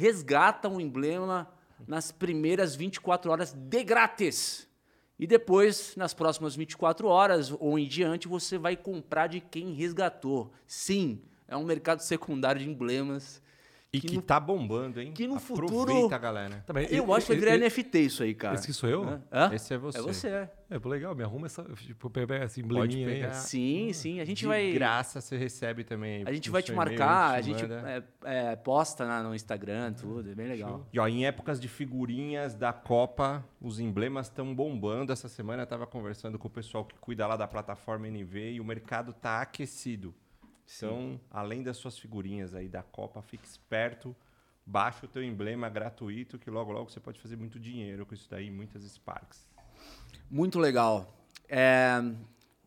resgata um emblema nas primeiras 24 horas de grátis. E depois, nas próximas 24 horas ou em diante, você vai comprar de quem resgatou. Sim, é um mercado secundário de emblemas e que, que no, tá bombando, hein? Que no Aproveita, futuro. galera. Também, eu, eu acho que vai virar eu, NFT isso aí, cara. Esse sou eu? Hã? Esse é você. É você. É, pô, legal, me arruma essa. Tipo, pegar esse embleminha aí. Sim, sim. A gente de vai. Graça você recebe também. A gente vai te marcar, a gente é, é, posta na, no Instagram, tudo. É bem legal. Show. E ó, em épocas de figurinhas da Copa, os emblemas estão bombando. Essa semana eu tava conversando com o pessoal que cuida lá da plataforma NV e o mercado tá aquecido. Então, além das suas figurinhas aí da Copa, fique esperto baixa o teu emblema gratuito que logo logo você pode fazer muito dinheiro com isso daí, muitas Sparks. Muito legal. É,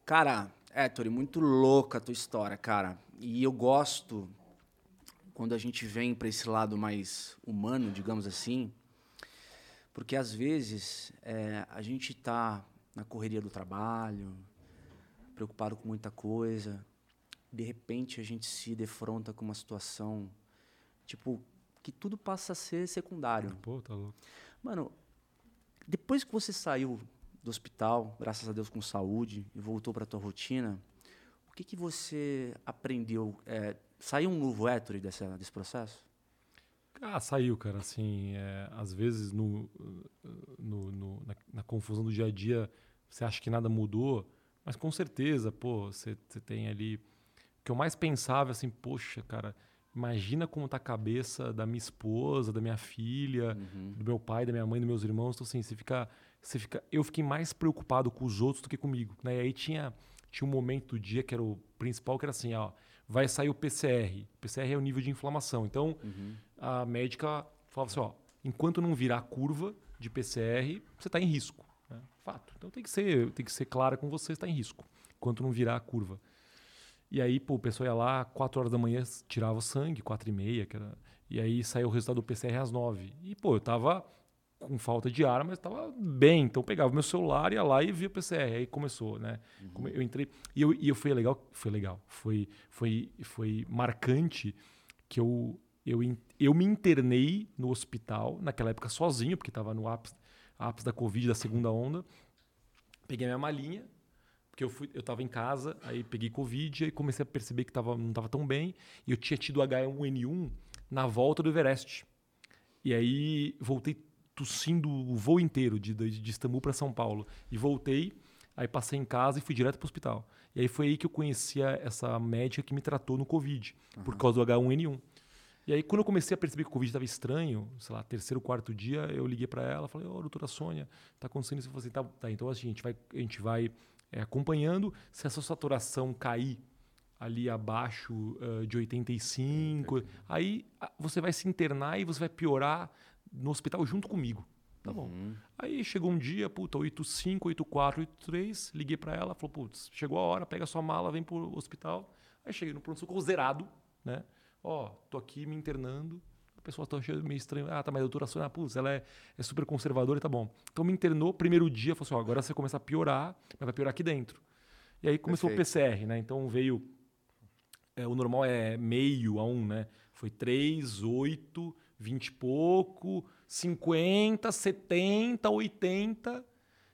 cara, Héctor, muito louca a tua história, cara. E eu gosto quando a gente vem para esse lado mais humano, digamos assim, porque às vezes é, a gente está na correria do trabalho, preocupado com muita coisa, de repente a gente se defronta com uma situação tipo que tudo passa a ser secundário. Pô, tá louco. Mano, depois que você saiu do hospital, graças a Deus com saúde, e voltou para tua rotina, o que, que você aprendeu? É, saiu um novo Ettore desse, desse processo? Ah, saiu, cara. Assim, é, às vezes no, no, no na, na, confusão do dia a dia você acha que nada mudou, mas com certeza, pô, você, você tem ali. Que eu mais pensava, assim, poxa, cara, Imagina como tá a cabeça da minha esposa, da minha filha, uhum. do meu pai, da minha mãe, dos meus irmãos. Então, assim, você fica, você fica. Eu fiquei mais preocupado com os outros do que comigo. Né? E aí tinha, tinha um momento do dia que era o principal, que era assim, ó, vai sair o PCR. O PCR é o nível de inflamação. Então, Uhum. a médica falava assim, ó, enquanto não virar a curva de PCR, você está em risco. né? Fato. Então tem que ser, tem que ser clara com você, está em risco. Enquanto não virar a curva. E aí, pô, o pessoal ia lá, 4 horas da manhã, tirava o sangue, 4 e meia, que era... E aí saiu o resultado do PCR às 9. E, pô, eu tava com falta de ar, mas tava bem. Então eu pegava meu celular, ia lá e via o PCR. Aí começou, né? Come- Eu entrei. E eu, e eu fui legal. Foi legal. Foi, foi, foi marcante que eu, eu, eu me internei no hospital, naquela época sozinho, porque tava no ápice, ápice da Covid, da segunda onda. Peguei minha malinha, porque eu, fui, eu tava em casa, aí peguei Covid, aí comecei a perceber que tava, não tava tão bem. E eu tinha tido H1N1 na volta do Everest. E aí voltei tossindo o voo inteiro, de, de, de Istambul para São Paulo. E voltei, aí passei em casa e fui direto para o hospital. E aí foi aí que eu conhecia essa médica que me tratou no Covid, por causa do H1N1. E aí, quando eu comecei a perceber que o Covid estava estranho, sei lá, terceiro, quarto dia, eu liguei para ela, falei, ô, doutora Sônia, tá acontecendo isso? Eu falei assim, tá, tá, então assim, a gente vai, a gente vai é, acompanhando, se essa saturação cair ali abaixo ah, de 85, aí ah, você vai se internar e você vai piorar no hospital junto comigo. Tá bom. Uhum. Aí chegou um dia, puta, 85, 84, 83, liguei pra ela, falou, putz, chegou a hora, pega sua mala, vem pro hospital. Aí cheguei no pronto-socorro zerado, né? Ó, tô aqui me internando, pessoal tá achando meio estranho. Ah, tá, mas a doutora Sônia, putz, ela é, é super conservadora e tá bom. Então me internou, primeiro dia, falou assim, ó, agora você começa a piorar, mas vai piorar aqui dentro. E aí começou o PCR, né? Então veio, é, o normal é meio a um, né? Foi 3, 8, 20 e pouco, 50, 70, 80.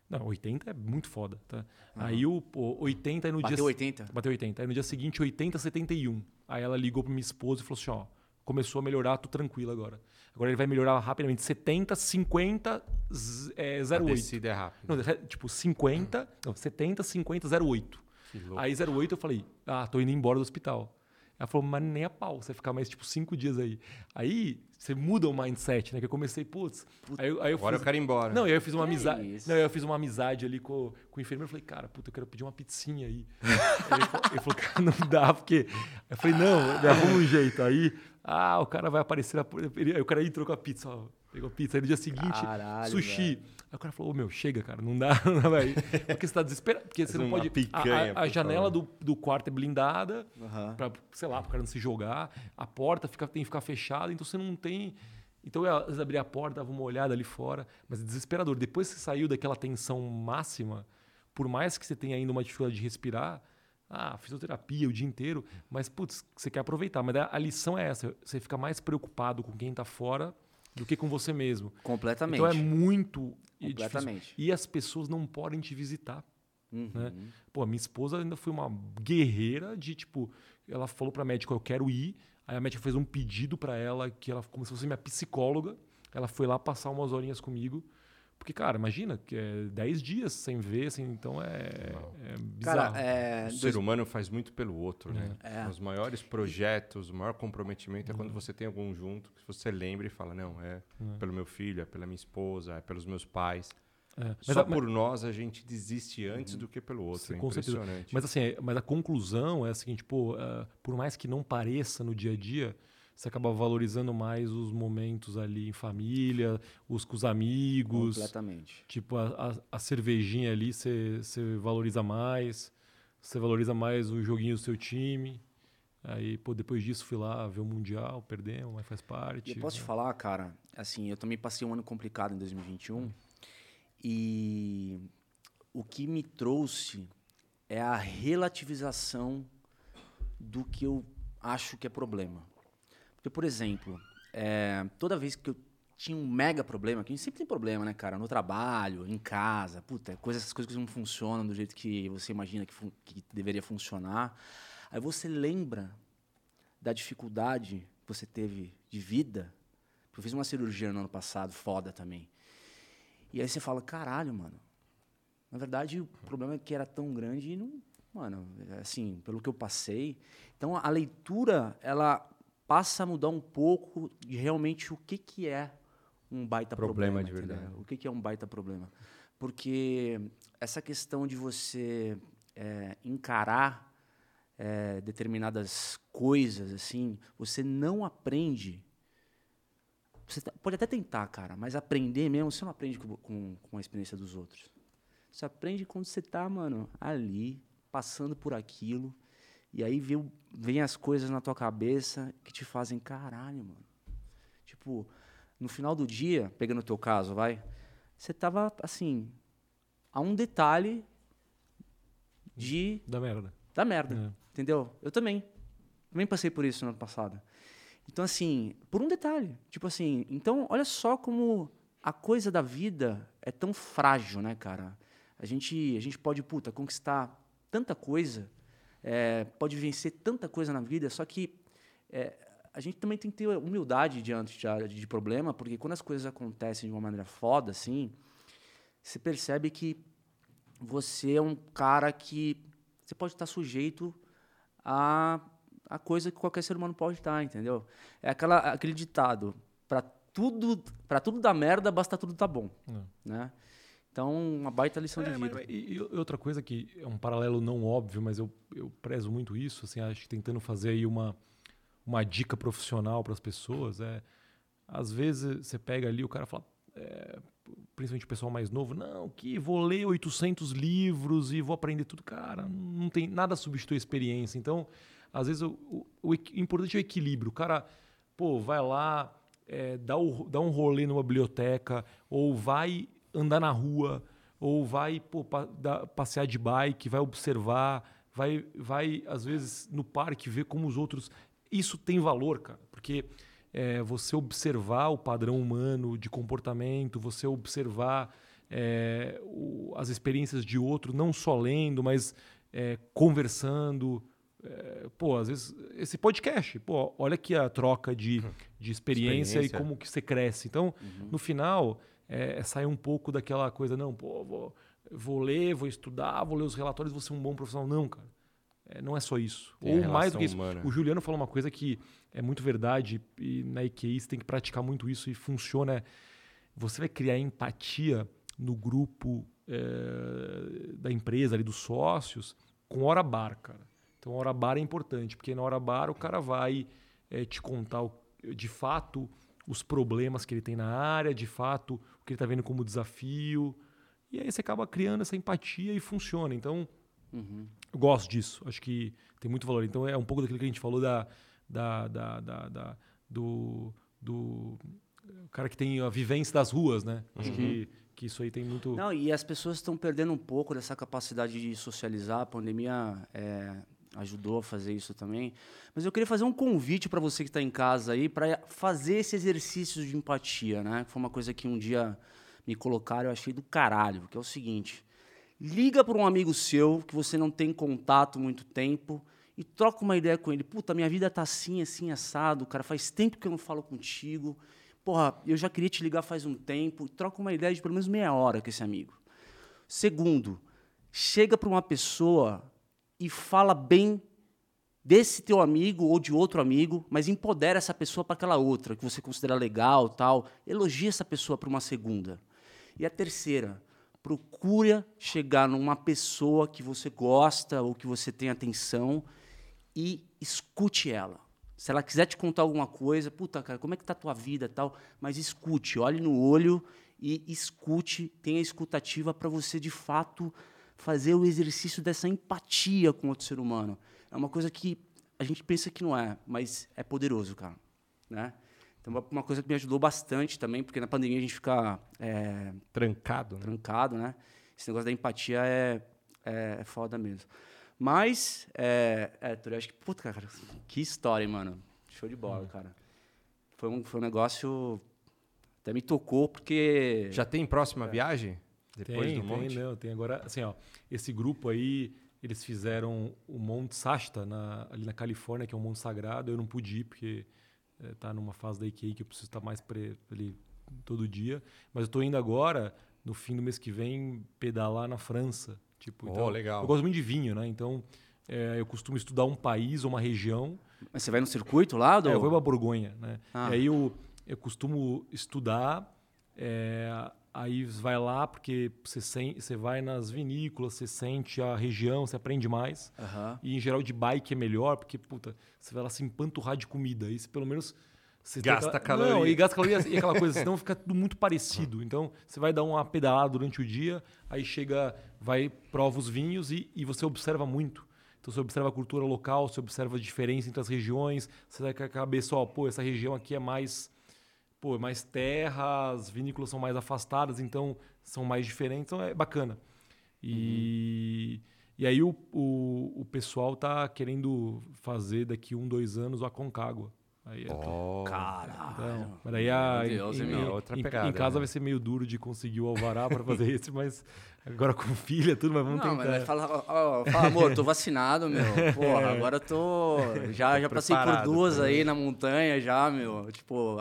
Não, 80 é muito foda, tá? Aí o pô, 80 aí no Bateu dia 80? Bateu 80. Aí no dia seguinte, 80, 71. Aí ela ligou pra minha esposa e falou assim: ó, começou a melhorar, tô tranquila agora. Agora ele vai melhorar rapidamente. 70, 50, z- é, A 08. descida é rápida. Não, tipo, 50, não, 70, 50, 08. Que louco. Aí 08 eu falei, ah, tô indo embora do hospital. Ela falou, mas nem a pau, você vai ficar mais tipo cinco dias aí. Aí você muda o mindset, né? Que eu comecei, putz. Aí, eu- aí eu Agora fiz- eu quero ir embora. não, e aí eu fiz uma Que amizade. isso? Não, aí eu fiz uma amizade ali com, com o enfermeiro. Eu falei, cara, puta, eu quero pedir uma pizzinha aí. Aí ele, falou, ele falou, cara, não dá, porque. Eu falei, não, arruma um jeito. Aí, ah, o cara vai aparecer. na ele- Aí o cara entrou com a pizza, ó. Pegou a pizza. Aí no dia seguinte, Caralho, sushi. velho. Aí o cara falou, ô meu, chega, cara, não dá, não dá, vai. Porque você tá desesperado. Porque você não pode. a- picanha, a, a por janela do, do quarto é blindada Aham. pra, sei lá, pro cara não se jogar. A porta fica, tem que ficar fechada, então você não tem. Então eu às vezes abria a porta, dava uma olhada ali fora, mas é desesperador. Depois que você saiu daquela tensão máxima, por mais que você tenha ainda uma dificuldade de respirar, ah, fisioterapia o dia inteiro, mas putz, você quer aproveitar. Mas a, lição é essa: você fica mais preocupado com quem tá fora do que com você mesmo. Completamente. Então é muito difícil. Completamente. E as pessoas não podem te visitar. Uhum. né? Pô, a minha esposa ainda foi uma guerreira de tipo, ela falou pra médica, eu quero ir. Aí a médica fez um pedido pra ela, que ela, como se fosse minha psicóloga, ela foi lá passar umas horinhas comigo. Porque, cara, imagina, que é 10 dias sem ver, assim, então é, é bizarro. Cara, é. O dois- ser humano faz muito pelo outro, né? É. Os maiores projetos, o maior comprometimento é quando você tem algum junto que você lembra e fala, não, é pelo meu filho, é pela minha esposa, é pelos meus pais. É. Só a- por nós a gente desiste antes do que pelo outro. Sim, é impressionante. Mas assim, é- mas a conclusão é a seguinte, pô, ah, por mais que não pareça no dia a dia, você acaba valorizando mais os momentos ali em família, os com os amigos. Completamente. Tipo, a, a, a cervejinha ali você você valoriza mais, você valoriza mais o joguinho do seu time. Aí, pô, depois disso fui lá ver o Mundial, perdemos, mas faz parte. E eu posso te né? falar, cara, assim, eu também passei um ano complicado em 2021 e o que me trouxe é a relativização do que eu acho que é problema. Porque, por exemplo, é, toda vez que eu tinha um mega problema, que a gente sempre tem problema, né, cara? No trabalho, em casa, puta, coisas, essas coisas que não funcionam do jeito que você imagina que, que deveria funcionar. Aí você lembra da dificuldade que você teve de vida. Eu fiz uma cirurgia no ano passado, foda também. E aí você fala, caralho, mano. Na verdade, o problema é que era tão grande e não. Mano, assim, pelo que eu passei. Então a leitura, ela passa a mudar um pouco de realmente o que, que é um baita Problema problema. de verdade. O que, que é um baita problema. Porque essa questão de você é, encarar é, determinadas coisas, assim, você não aprende. Você tá- pode até tentar, cara, mas aprender mesmo, você não aprende com, com, com a experiência dos outros. Você aprende quando você tá, mano, ali, passando por aquilo, e aí vem, vem as coisas na tua cabeça que te fazem caralho, mano. Tipo, no final do dia, pegando o teu caso, vai, você tava, assim, a um detalhe de Da merda. da merda, É. entendeu? Eu também. Também passei por isso no ano passado. Então, assim, por um detalhe. Tipo assim, então, olha só como a coisa da vida é tão frágil, né, cara? A gente, a gente pode, puta, conquistar tanta coisa, é, pode vencer tanta coisa na vida, só que é, a gente também tem que ter humildade diante de, de problema, porque quando as coisas acontecem de uma maneira foda, assim, você percebe que você é um cara que você pode estar sujeito a, a coisa que qualquer ser humano pode estar, entendeu? É aquela, aquele ditado, para tudo, para tudo dar merda, basta tudo tá bom, É. né? Então, uma baita lição É, de mas- vida. e, e outra coisa que é um paralelo não óbvio, mas eu, eu prezo muito isso, assim, acho que tentando fazer aí uma, uma dica profissional para as pessoas, é às vezes você pega ali o cara fala, é, principalmente o pessoal mais novo, não, que vou ler 800 livros e vou aprender tudo, cara, não tem nada substitui a experiência. Então, às vezes o, o, o equi- importante é o equilíbrio. O cara, pô, vai lá, é, dá, o- dá um rolê numa biblioteca, ou vai andar na rua, ou vai pô, passear de bike, vai observar, vai, vai, às vezes, no parque ver como os outros. Isso tem valor, cara, porque é, você observar o padrão humano de comportamento, você observar é, o- as experiências de outro, não só lendo, mas é, conversando. É, pô, às vezes, esse podcast, pô, olha aqui a troca de, de experiência, Experiência. e como que você cresce. Então, no final, é, é sair um pouco daquela coisa, não, pô, vou, vou ler, vou estudar, vou ler os relatórios, vou ser um bom profissional. Não, cara. É, não é só isso. Tem Ou mais do que isso. humana. O Juliano falou uma coisa que é muito verdade e na IQI você tem que praticar muito isso e funciona. Você vai criar empatia no grupo é, da empresa, ali dos sócios, com hora bar, cara. Então, hora bar é importante, porque na hora bar o cara vai é, te contar o- de fato os problemas que ele tem na área, de fato que ele está vendo como desafio. E aí você acaba criando essa empatia e funciona. Então, eu gosto disso. Acho que tem muito valor. Então é um pouco daquilo que a gente falou da, da, da, da- da- do, do cara que tem a vivência das ruas, né? Acho que, que isso aí tem muito. Não, e as pessoas estão perdendo um pouco dessa capacidade de socializar. A pandemia é, ajudou a fazer isso também. Mas eu queria fazer um convite para você que está em casa aí para fazer esse exercício de empatia, né? Foi uma coisa que um dia me colocaram, eu achei do caralho, que é o seguinte: liga para um amigo seu que você não tem contato muito tempo e troca uma ideia com ele. Puta, minha vida tá assim, assim, assado, cara, faz tempo que eu não falo contigo. Porra, eu já queria te ligar faz um tempo. Troca uma ideia de pelo menos meia hora com esse amigo. Segundo, chega para uma pessoa e fala bem desse teu amigo ou de outro amigo, mas empodera essa pessoa para aquela outra que você considera legal, tal. Elogia essa pessoa para uma segunda. E a terceira, procura chegar numa pessoa que você gosta ou que você tem atenção e escute ela. Se ela quiser te contar alguma coisa, puta, cara, como é que tá a tua vida tal, mas escute, olhe no olho e escute, tenha escutativa para você de fato fazer o exercício dessa empatia com outro ser humano. É uma coisa que a gente pensa que não é, mas é poderoso, cara, né? Então, uma coisa que me ajudou bastante também, porque na pandemia a gente fica é, Trancado, né? trancado, né? Esse negócio da empatia é, é, é foda mesmo. Mas, é, é, Héctor, eu acho que, puta, cara, que história, hein, mano. Show de bola, cara. Foi um, foi um negócio. Até me tocou, porque. Já tem próxima viagem? Depois tem, do monte? tem, não, tem agora, assim, ó, esse grupo aí, eles fizeram o Monte Sasta na, ali na Califórnia, que é um monte sagrado. Eu não pude ir porque eh, tá numa fase da IKEA que eu preciso estar mais pre, ali todo dia. Mas eu tô indo agora, no fim do mês que vem, pedalar na França. Tipo, Oh, então, legal. Eu gosto muito de vinho, né? Então, eh, eu costumo estudar um país ou uma região Mas você vai no circuito lá? Do... é, eu vou para Borgonha, né? Ah. E aí eu, eu costumo estudar É, aí vai lá porque você, sen- você vai nas vinícolas, você sente a região, você aprende mais. Aham. E em geral de bike é melhor, porque, puta, você vai lá se empanturrar de comida. Aí você, pelo menos. Você Gasta aquela- caloria. Não, e gasta caloria e aquela coisa, senão fica tudo muito parecido. Então, você vai dar uma pedalada durante o dia, aí chega, vai, prova os vinhos e, e você observa muito. Então, você observa a cultura local, você observa a diferença entre as regiões, você vai com a cabeça, ó, pô, essa região aqui é mais pô, é mais terra, as vinícolas são mais afastadas, então são mais diferentes, então é bacana. E, e aí o, o, o pessoal tá querendo fazer daqui um, dois anos o Aconcagua. Aí é Oh, Caralho. então, mas aí a, Deus, em, hein, em-? Outra em- pegada, em casa né? vai ser meio duro de conseguir o alvará para fazer esse, mas agora com filha tudo, mas vamos Não, mas tentar. vai falar, ó, fala, amor, tô vacinado, meu. Porra, agora eu tô. Já, já passei por duas pra aí na montanha, já, meu. Tipo,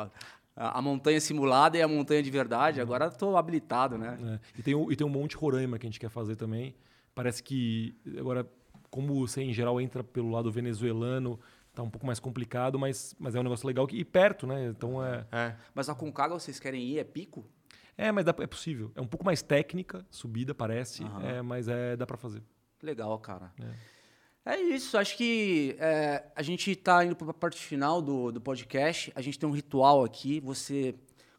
a, montanha simulada e a montanha de verdade. Agora tô habilitado, né? É. E, tem o, e tem um Monte Roraima que a gente quer fazer também. Parece que agora, como você em geral entra pelo lado venezuelano, tá um pouco mais complicado, mas, mas é um negócio legal que, e perto, né? Então é. É. Mas a Concagua vocês querem ir? É pico? É, mas dá, é possível. É um pouco mais técnica, subida, parece, Aham. é, mas é, dá para fazer. Legal, cara. É. É isso, acho que é, a gente está indo para a parte final do, do podcast. A gente tem um ritual aqui. Você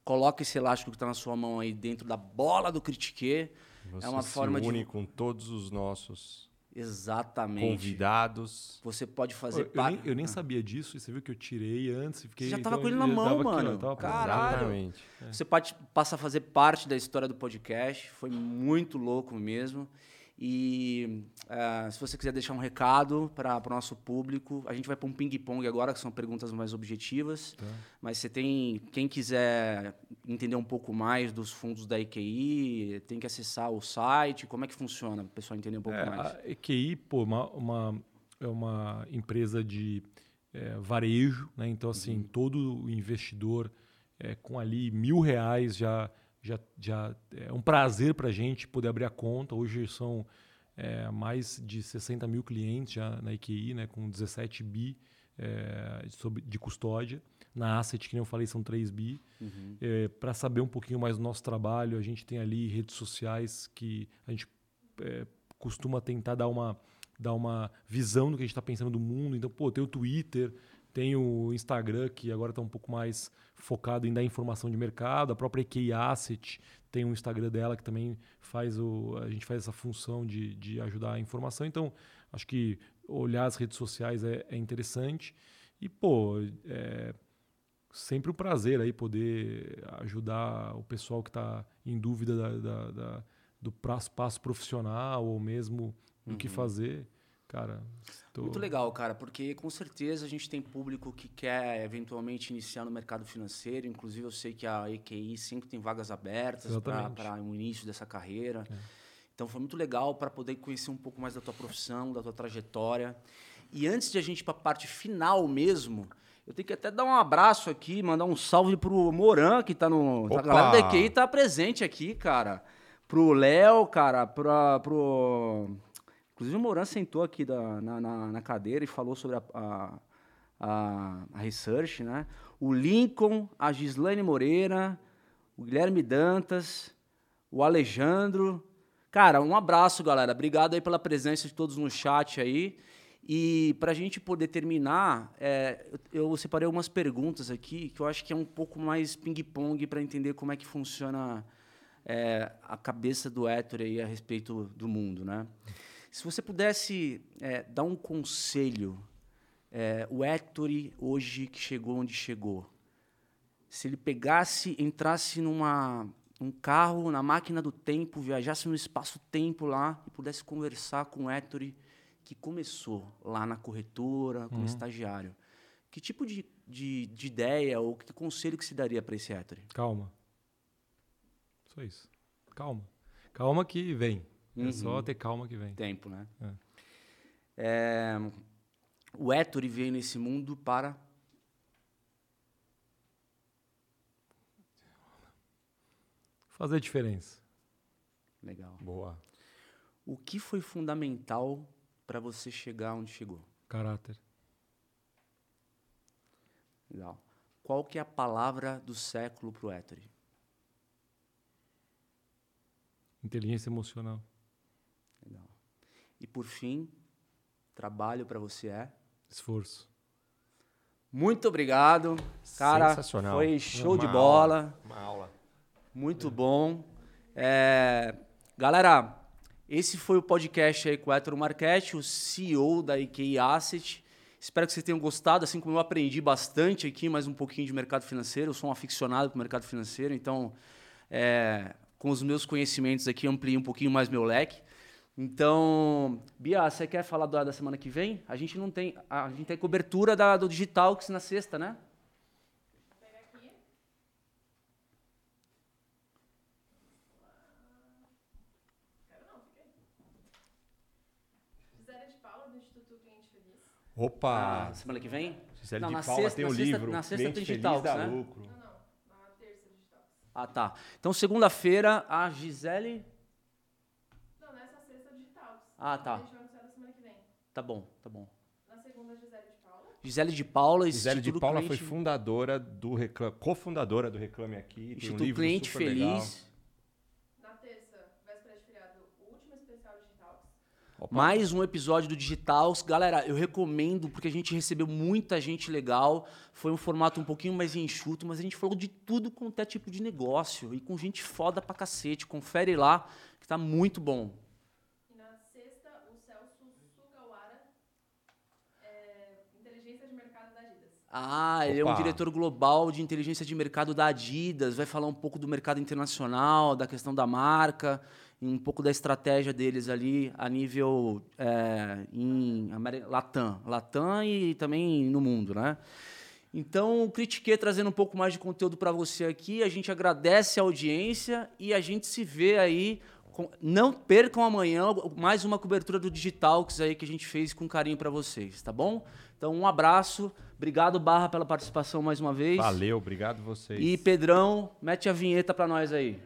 coloca esse elástico que está na sua mão aí dentro da bola do critique. Você É uma se forma de- une com todos os nossos Exatamente. convidados. Você pode fazer Eu, parte. nem, eu nem sabia disso, e você viu que eu tirei antes. e Fiquei, Você já tava então com ele na eu mão, aqui, ó, mano. eu tava- Caralho. Exatamente. Você pode, passa a fazer parte da história do podcast. Foi muito louco mesmo. E eh, se você quiser deixar um recado para o nosso público, a gente vai para um ping-pong agora, que são perguntas mais objetivas. Tá. Mas você tem. Quem quiser entender um pouco mais dos fundos da EQI, tem que acessar o site. Como é que funciona, para o pessoal entender um pouco É, mais? a EQI, pô, uma, uma- é uma empresa de é, varejo, né? Então, assim, Uhum. todo investidor é, com ali mil reais já, já, já é um prazer para a gente poder abrir a conta. Hoje são é, mais de 60 mil clientes já na EQI, né? Com 17 bi é, sob- de custódia. Na Asset, que nem eu falei, são 3 bi. Uhum. para saber um pouquinho mais do nosso trabalho, a gente tem ali redes sociais que a gente é, costuma tentar dar uma, dar uma visão do que a gente está pensando do mundo. Então, pô, tem o Twitter, tem o Instagram, que agora está um pouco mais focado em dar informação de mercado. A própria EK Asset tem um Instagram dela que também faz o. A gente faz essa função de, de ajudar a informação. Então, acho que olhar as redes sociais é, é interessante. E, pô, é, sempre um prazer aí poder ajudar o pessoal que está em dúvida da, da- da- do passo, passo profissional ou mesmo do que fazer. Cara, tô- Muito legal, cara, porque com certeza a gente tem público que quer eventualmente iniciar no mercado financeiro. Inclusive, eu sei que a EQI sempre tem vagas abertas para o início dessa carreira. Então, foi muito legal para poder conhecer um pouco mais da tua profissão, da tua trajetória. E antes de a gente ir para a parte final mesmo, eu tenho que até dar um abraço aqui, mandar um salve pro Moran, que tá no. A Opa! galera da EQI tá presente aqui, cara. Pro Léo, cara, pra, pro. Inclusive o Moran sentou aqui da- na, na- na cadeira e falou sobre a, a, a- a research, né? O Lincoln, a Gislaine Moreira, o Guilherme Dantas, o Alejandro. Cara, um abraço, galera. Obrigado aí pela presença de todos no chat aí. E para a gente poder terminar, é, eu separei algumas perguntas aqui que eu acho que é um pouco mais ping-pong para entender como é que funciona é, a cabeça do Héctor aí a respeito do mundo, né? Se você pudesse é, dar um conselho, é, o Héctor hoje que chegou onde chegou, se ele pegasse, entrasse numa um carro, na máquina do tempo, viajasse no espaço-tempo lá e pudesse conversar com o Héctor que começou lá na corretora, como estagiário, que tipo de, de, de ideia ou que conselho que se daria para esse Héctor? Calma. Só isso. Calma. Calma que vem. É Uhum. só ter calma que vem. Tempo, né? É. É, o Héctor veio nesse mundo para Fazer a diferença. legal. Boa. O que foi fundamental para você chegar onde chegou? Caráter. Legal. Qual que é a palavra do século para o Héctor? Inteligência emocional. E por fim, trabalho para você é? Esforço. Muito obrigado. Cara, Sensacional. foi show Uma de aula. bola. Uma aula. Muito bom. É, Galera, esse foi o podcast aí com o Hétero Marchetti, o CEO da IKEA Asset. Espero que vocês tenham gostado, assim como eu aprendi bastante aqui, mais um pouquinho de mercado financeiro. Eu sou um aficionado por mercado financeiro, então, é, com os meus conhecimentos aqui, ampliei um pouquinho mais meu leque. Então, Bia, você quer falar da, da semana que vem? A gente não tem. A gente tem cobertura da, do Digital que na sexta, né? Pega aqui. Quero não, fica aí. Gisele de Paula, do Instituto Cliente Feliz. Opa! Ah, semana que vem? Gisele Não, de na Paula sexta- tem na o sexta- livro. na sexta tem Digital, né? lucro. Não, não. Na terça digital. Ah, tá. Então, segunda-feira, a Gisele. Não, nessa sexta digital. Ah, tá. A gente vai anunciar da semana que vem. Tá bom, tá bom. Na segunda, Gisele de Paula. Gisele de Paula, Gisele de Paula foi Cliente, fundadora do Reclame, cofundadora do Reclame Aqui. Tem um Instituto livro Cliente super legal. Feliz. Na terça, véspera de feriado, o último especial digital. Opa. Mais um episódio do Digitals. Galera, eu recomendo porque a gente recebeu muita gente legal. Foi um formato um pouquinho mais enxuto, mas a gente falou de tudo quanto é tipo de negócio e com gente foda pra cacete. Confere lá, que tá muito bom. E na sexta, o Celso Sugawara, é, Inteligência de Mercado da Adidas. Ah, ele é um diretor global de inteligência de mercado da Adidas. Vai falar um pouco do mercado internacional, da questão da marca, um pouco da estratégia deles ali a nível é, em Latam, Latam e também no mundo, né? Então, o Critique trazendo um pouco mais de conteúdo para você aqui. A gente agradece a audiência e a gente se vê aí. com- Não percam amanhã mais uma cobertura do Digitalks aí que a gente fez com carinho para vocês, tá bom? Então, um abraço. Obrigado, Barra, pela participação mais uma vez. Valeu, obrigado vocês. E Pedrão, mete a vinheta para nós aí.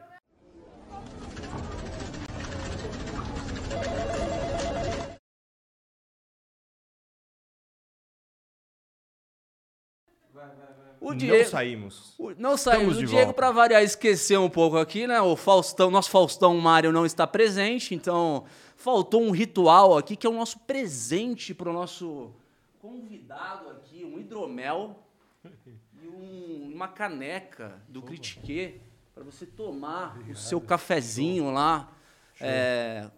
O Não Diego, saímos. o- não saímos. O Diego, para variar, esqueceu um pouco aqui, né? O Faustão, nosso Faustão Mário não está presente, então faltou um ritual aqui que é o nosso presente para o nosso convidado aqui, um hidromel e um- uma caneca do Critique para você tomar o seu cafezinho lá, é,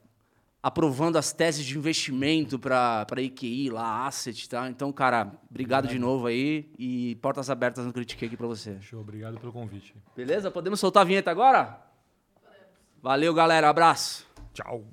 aprovando as teses de investimento para a IQI, lá, Asset, tá? Então, cara, obrigado de novo aí e portas abertas no Critique aqui para você. Show, obrigado pelo convite. Beleza? Podemos soltar a vinheta agora? Valeu, galera. Abraço. Tchau.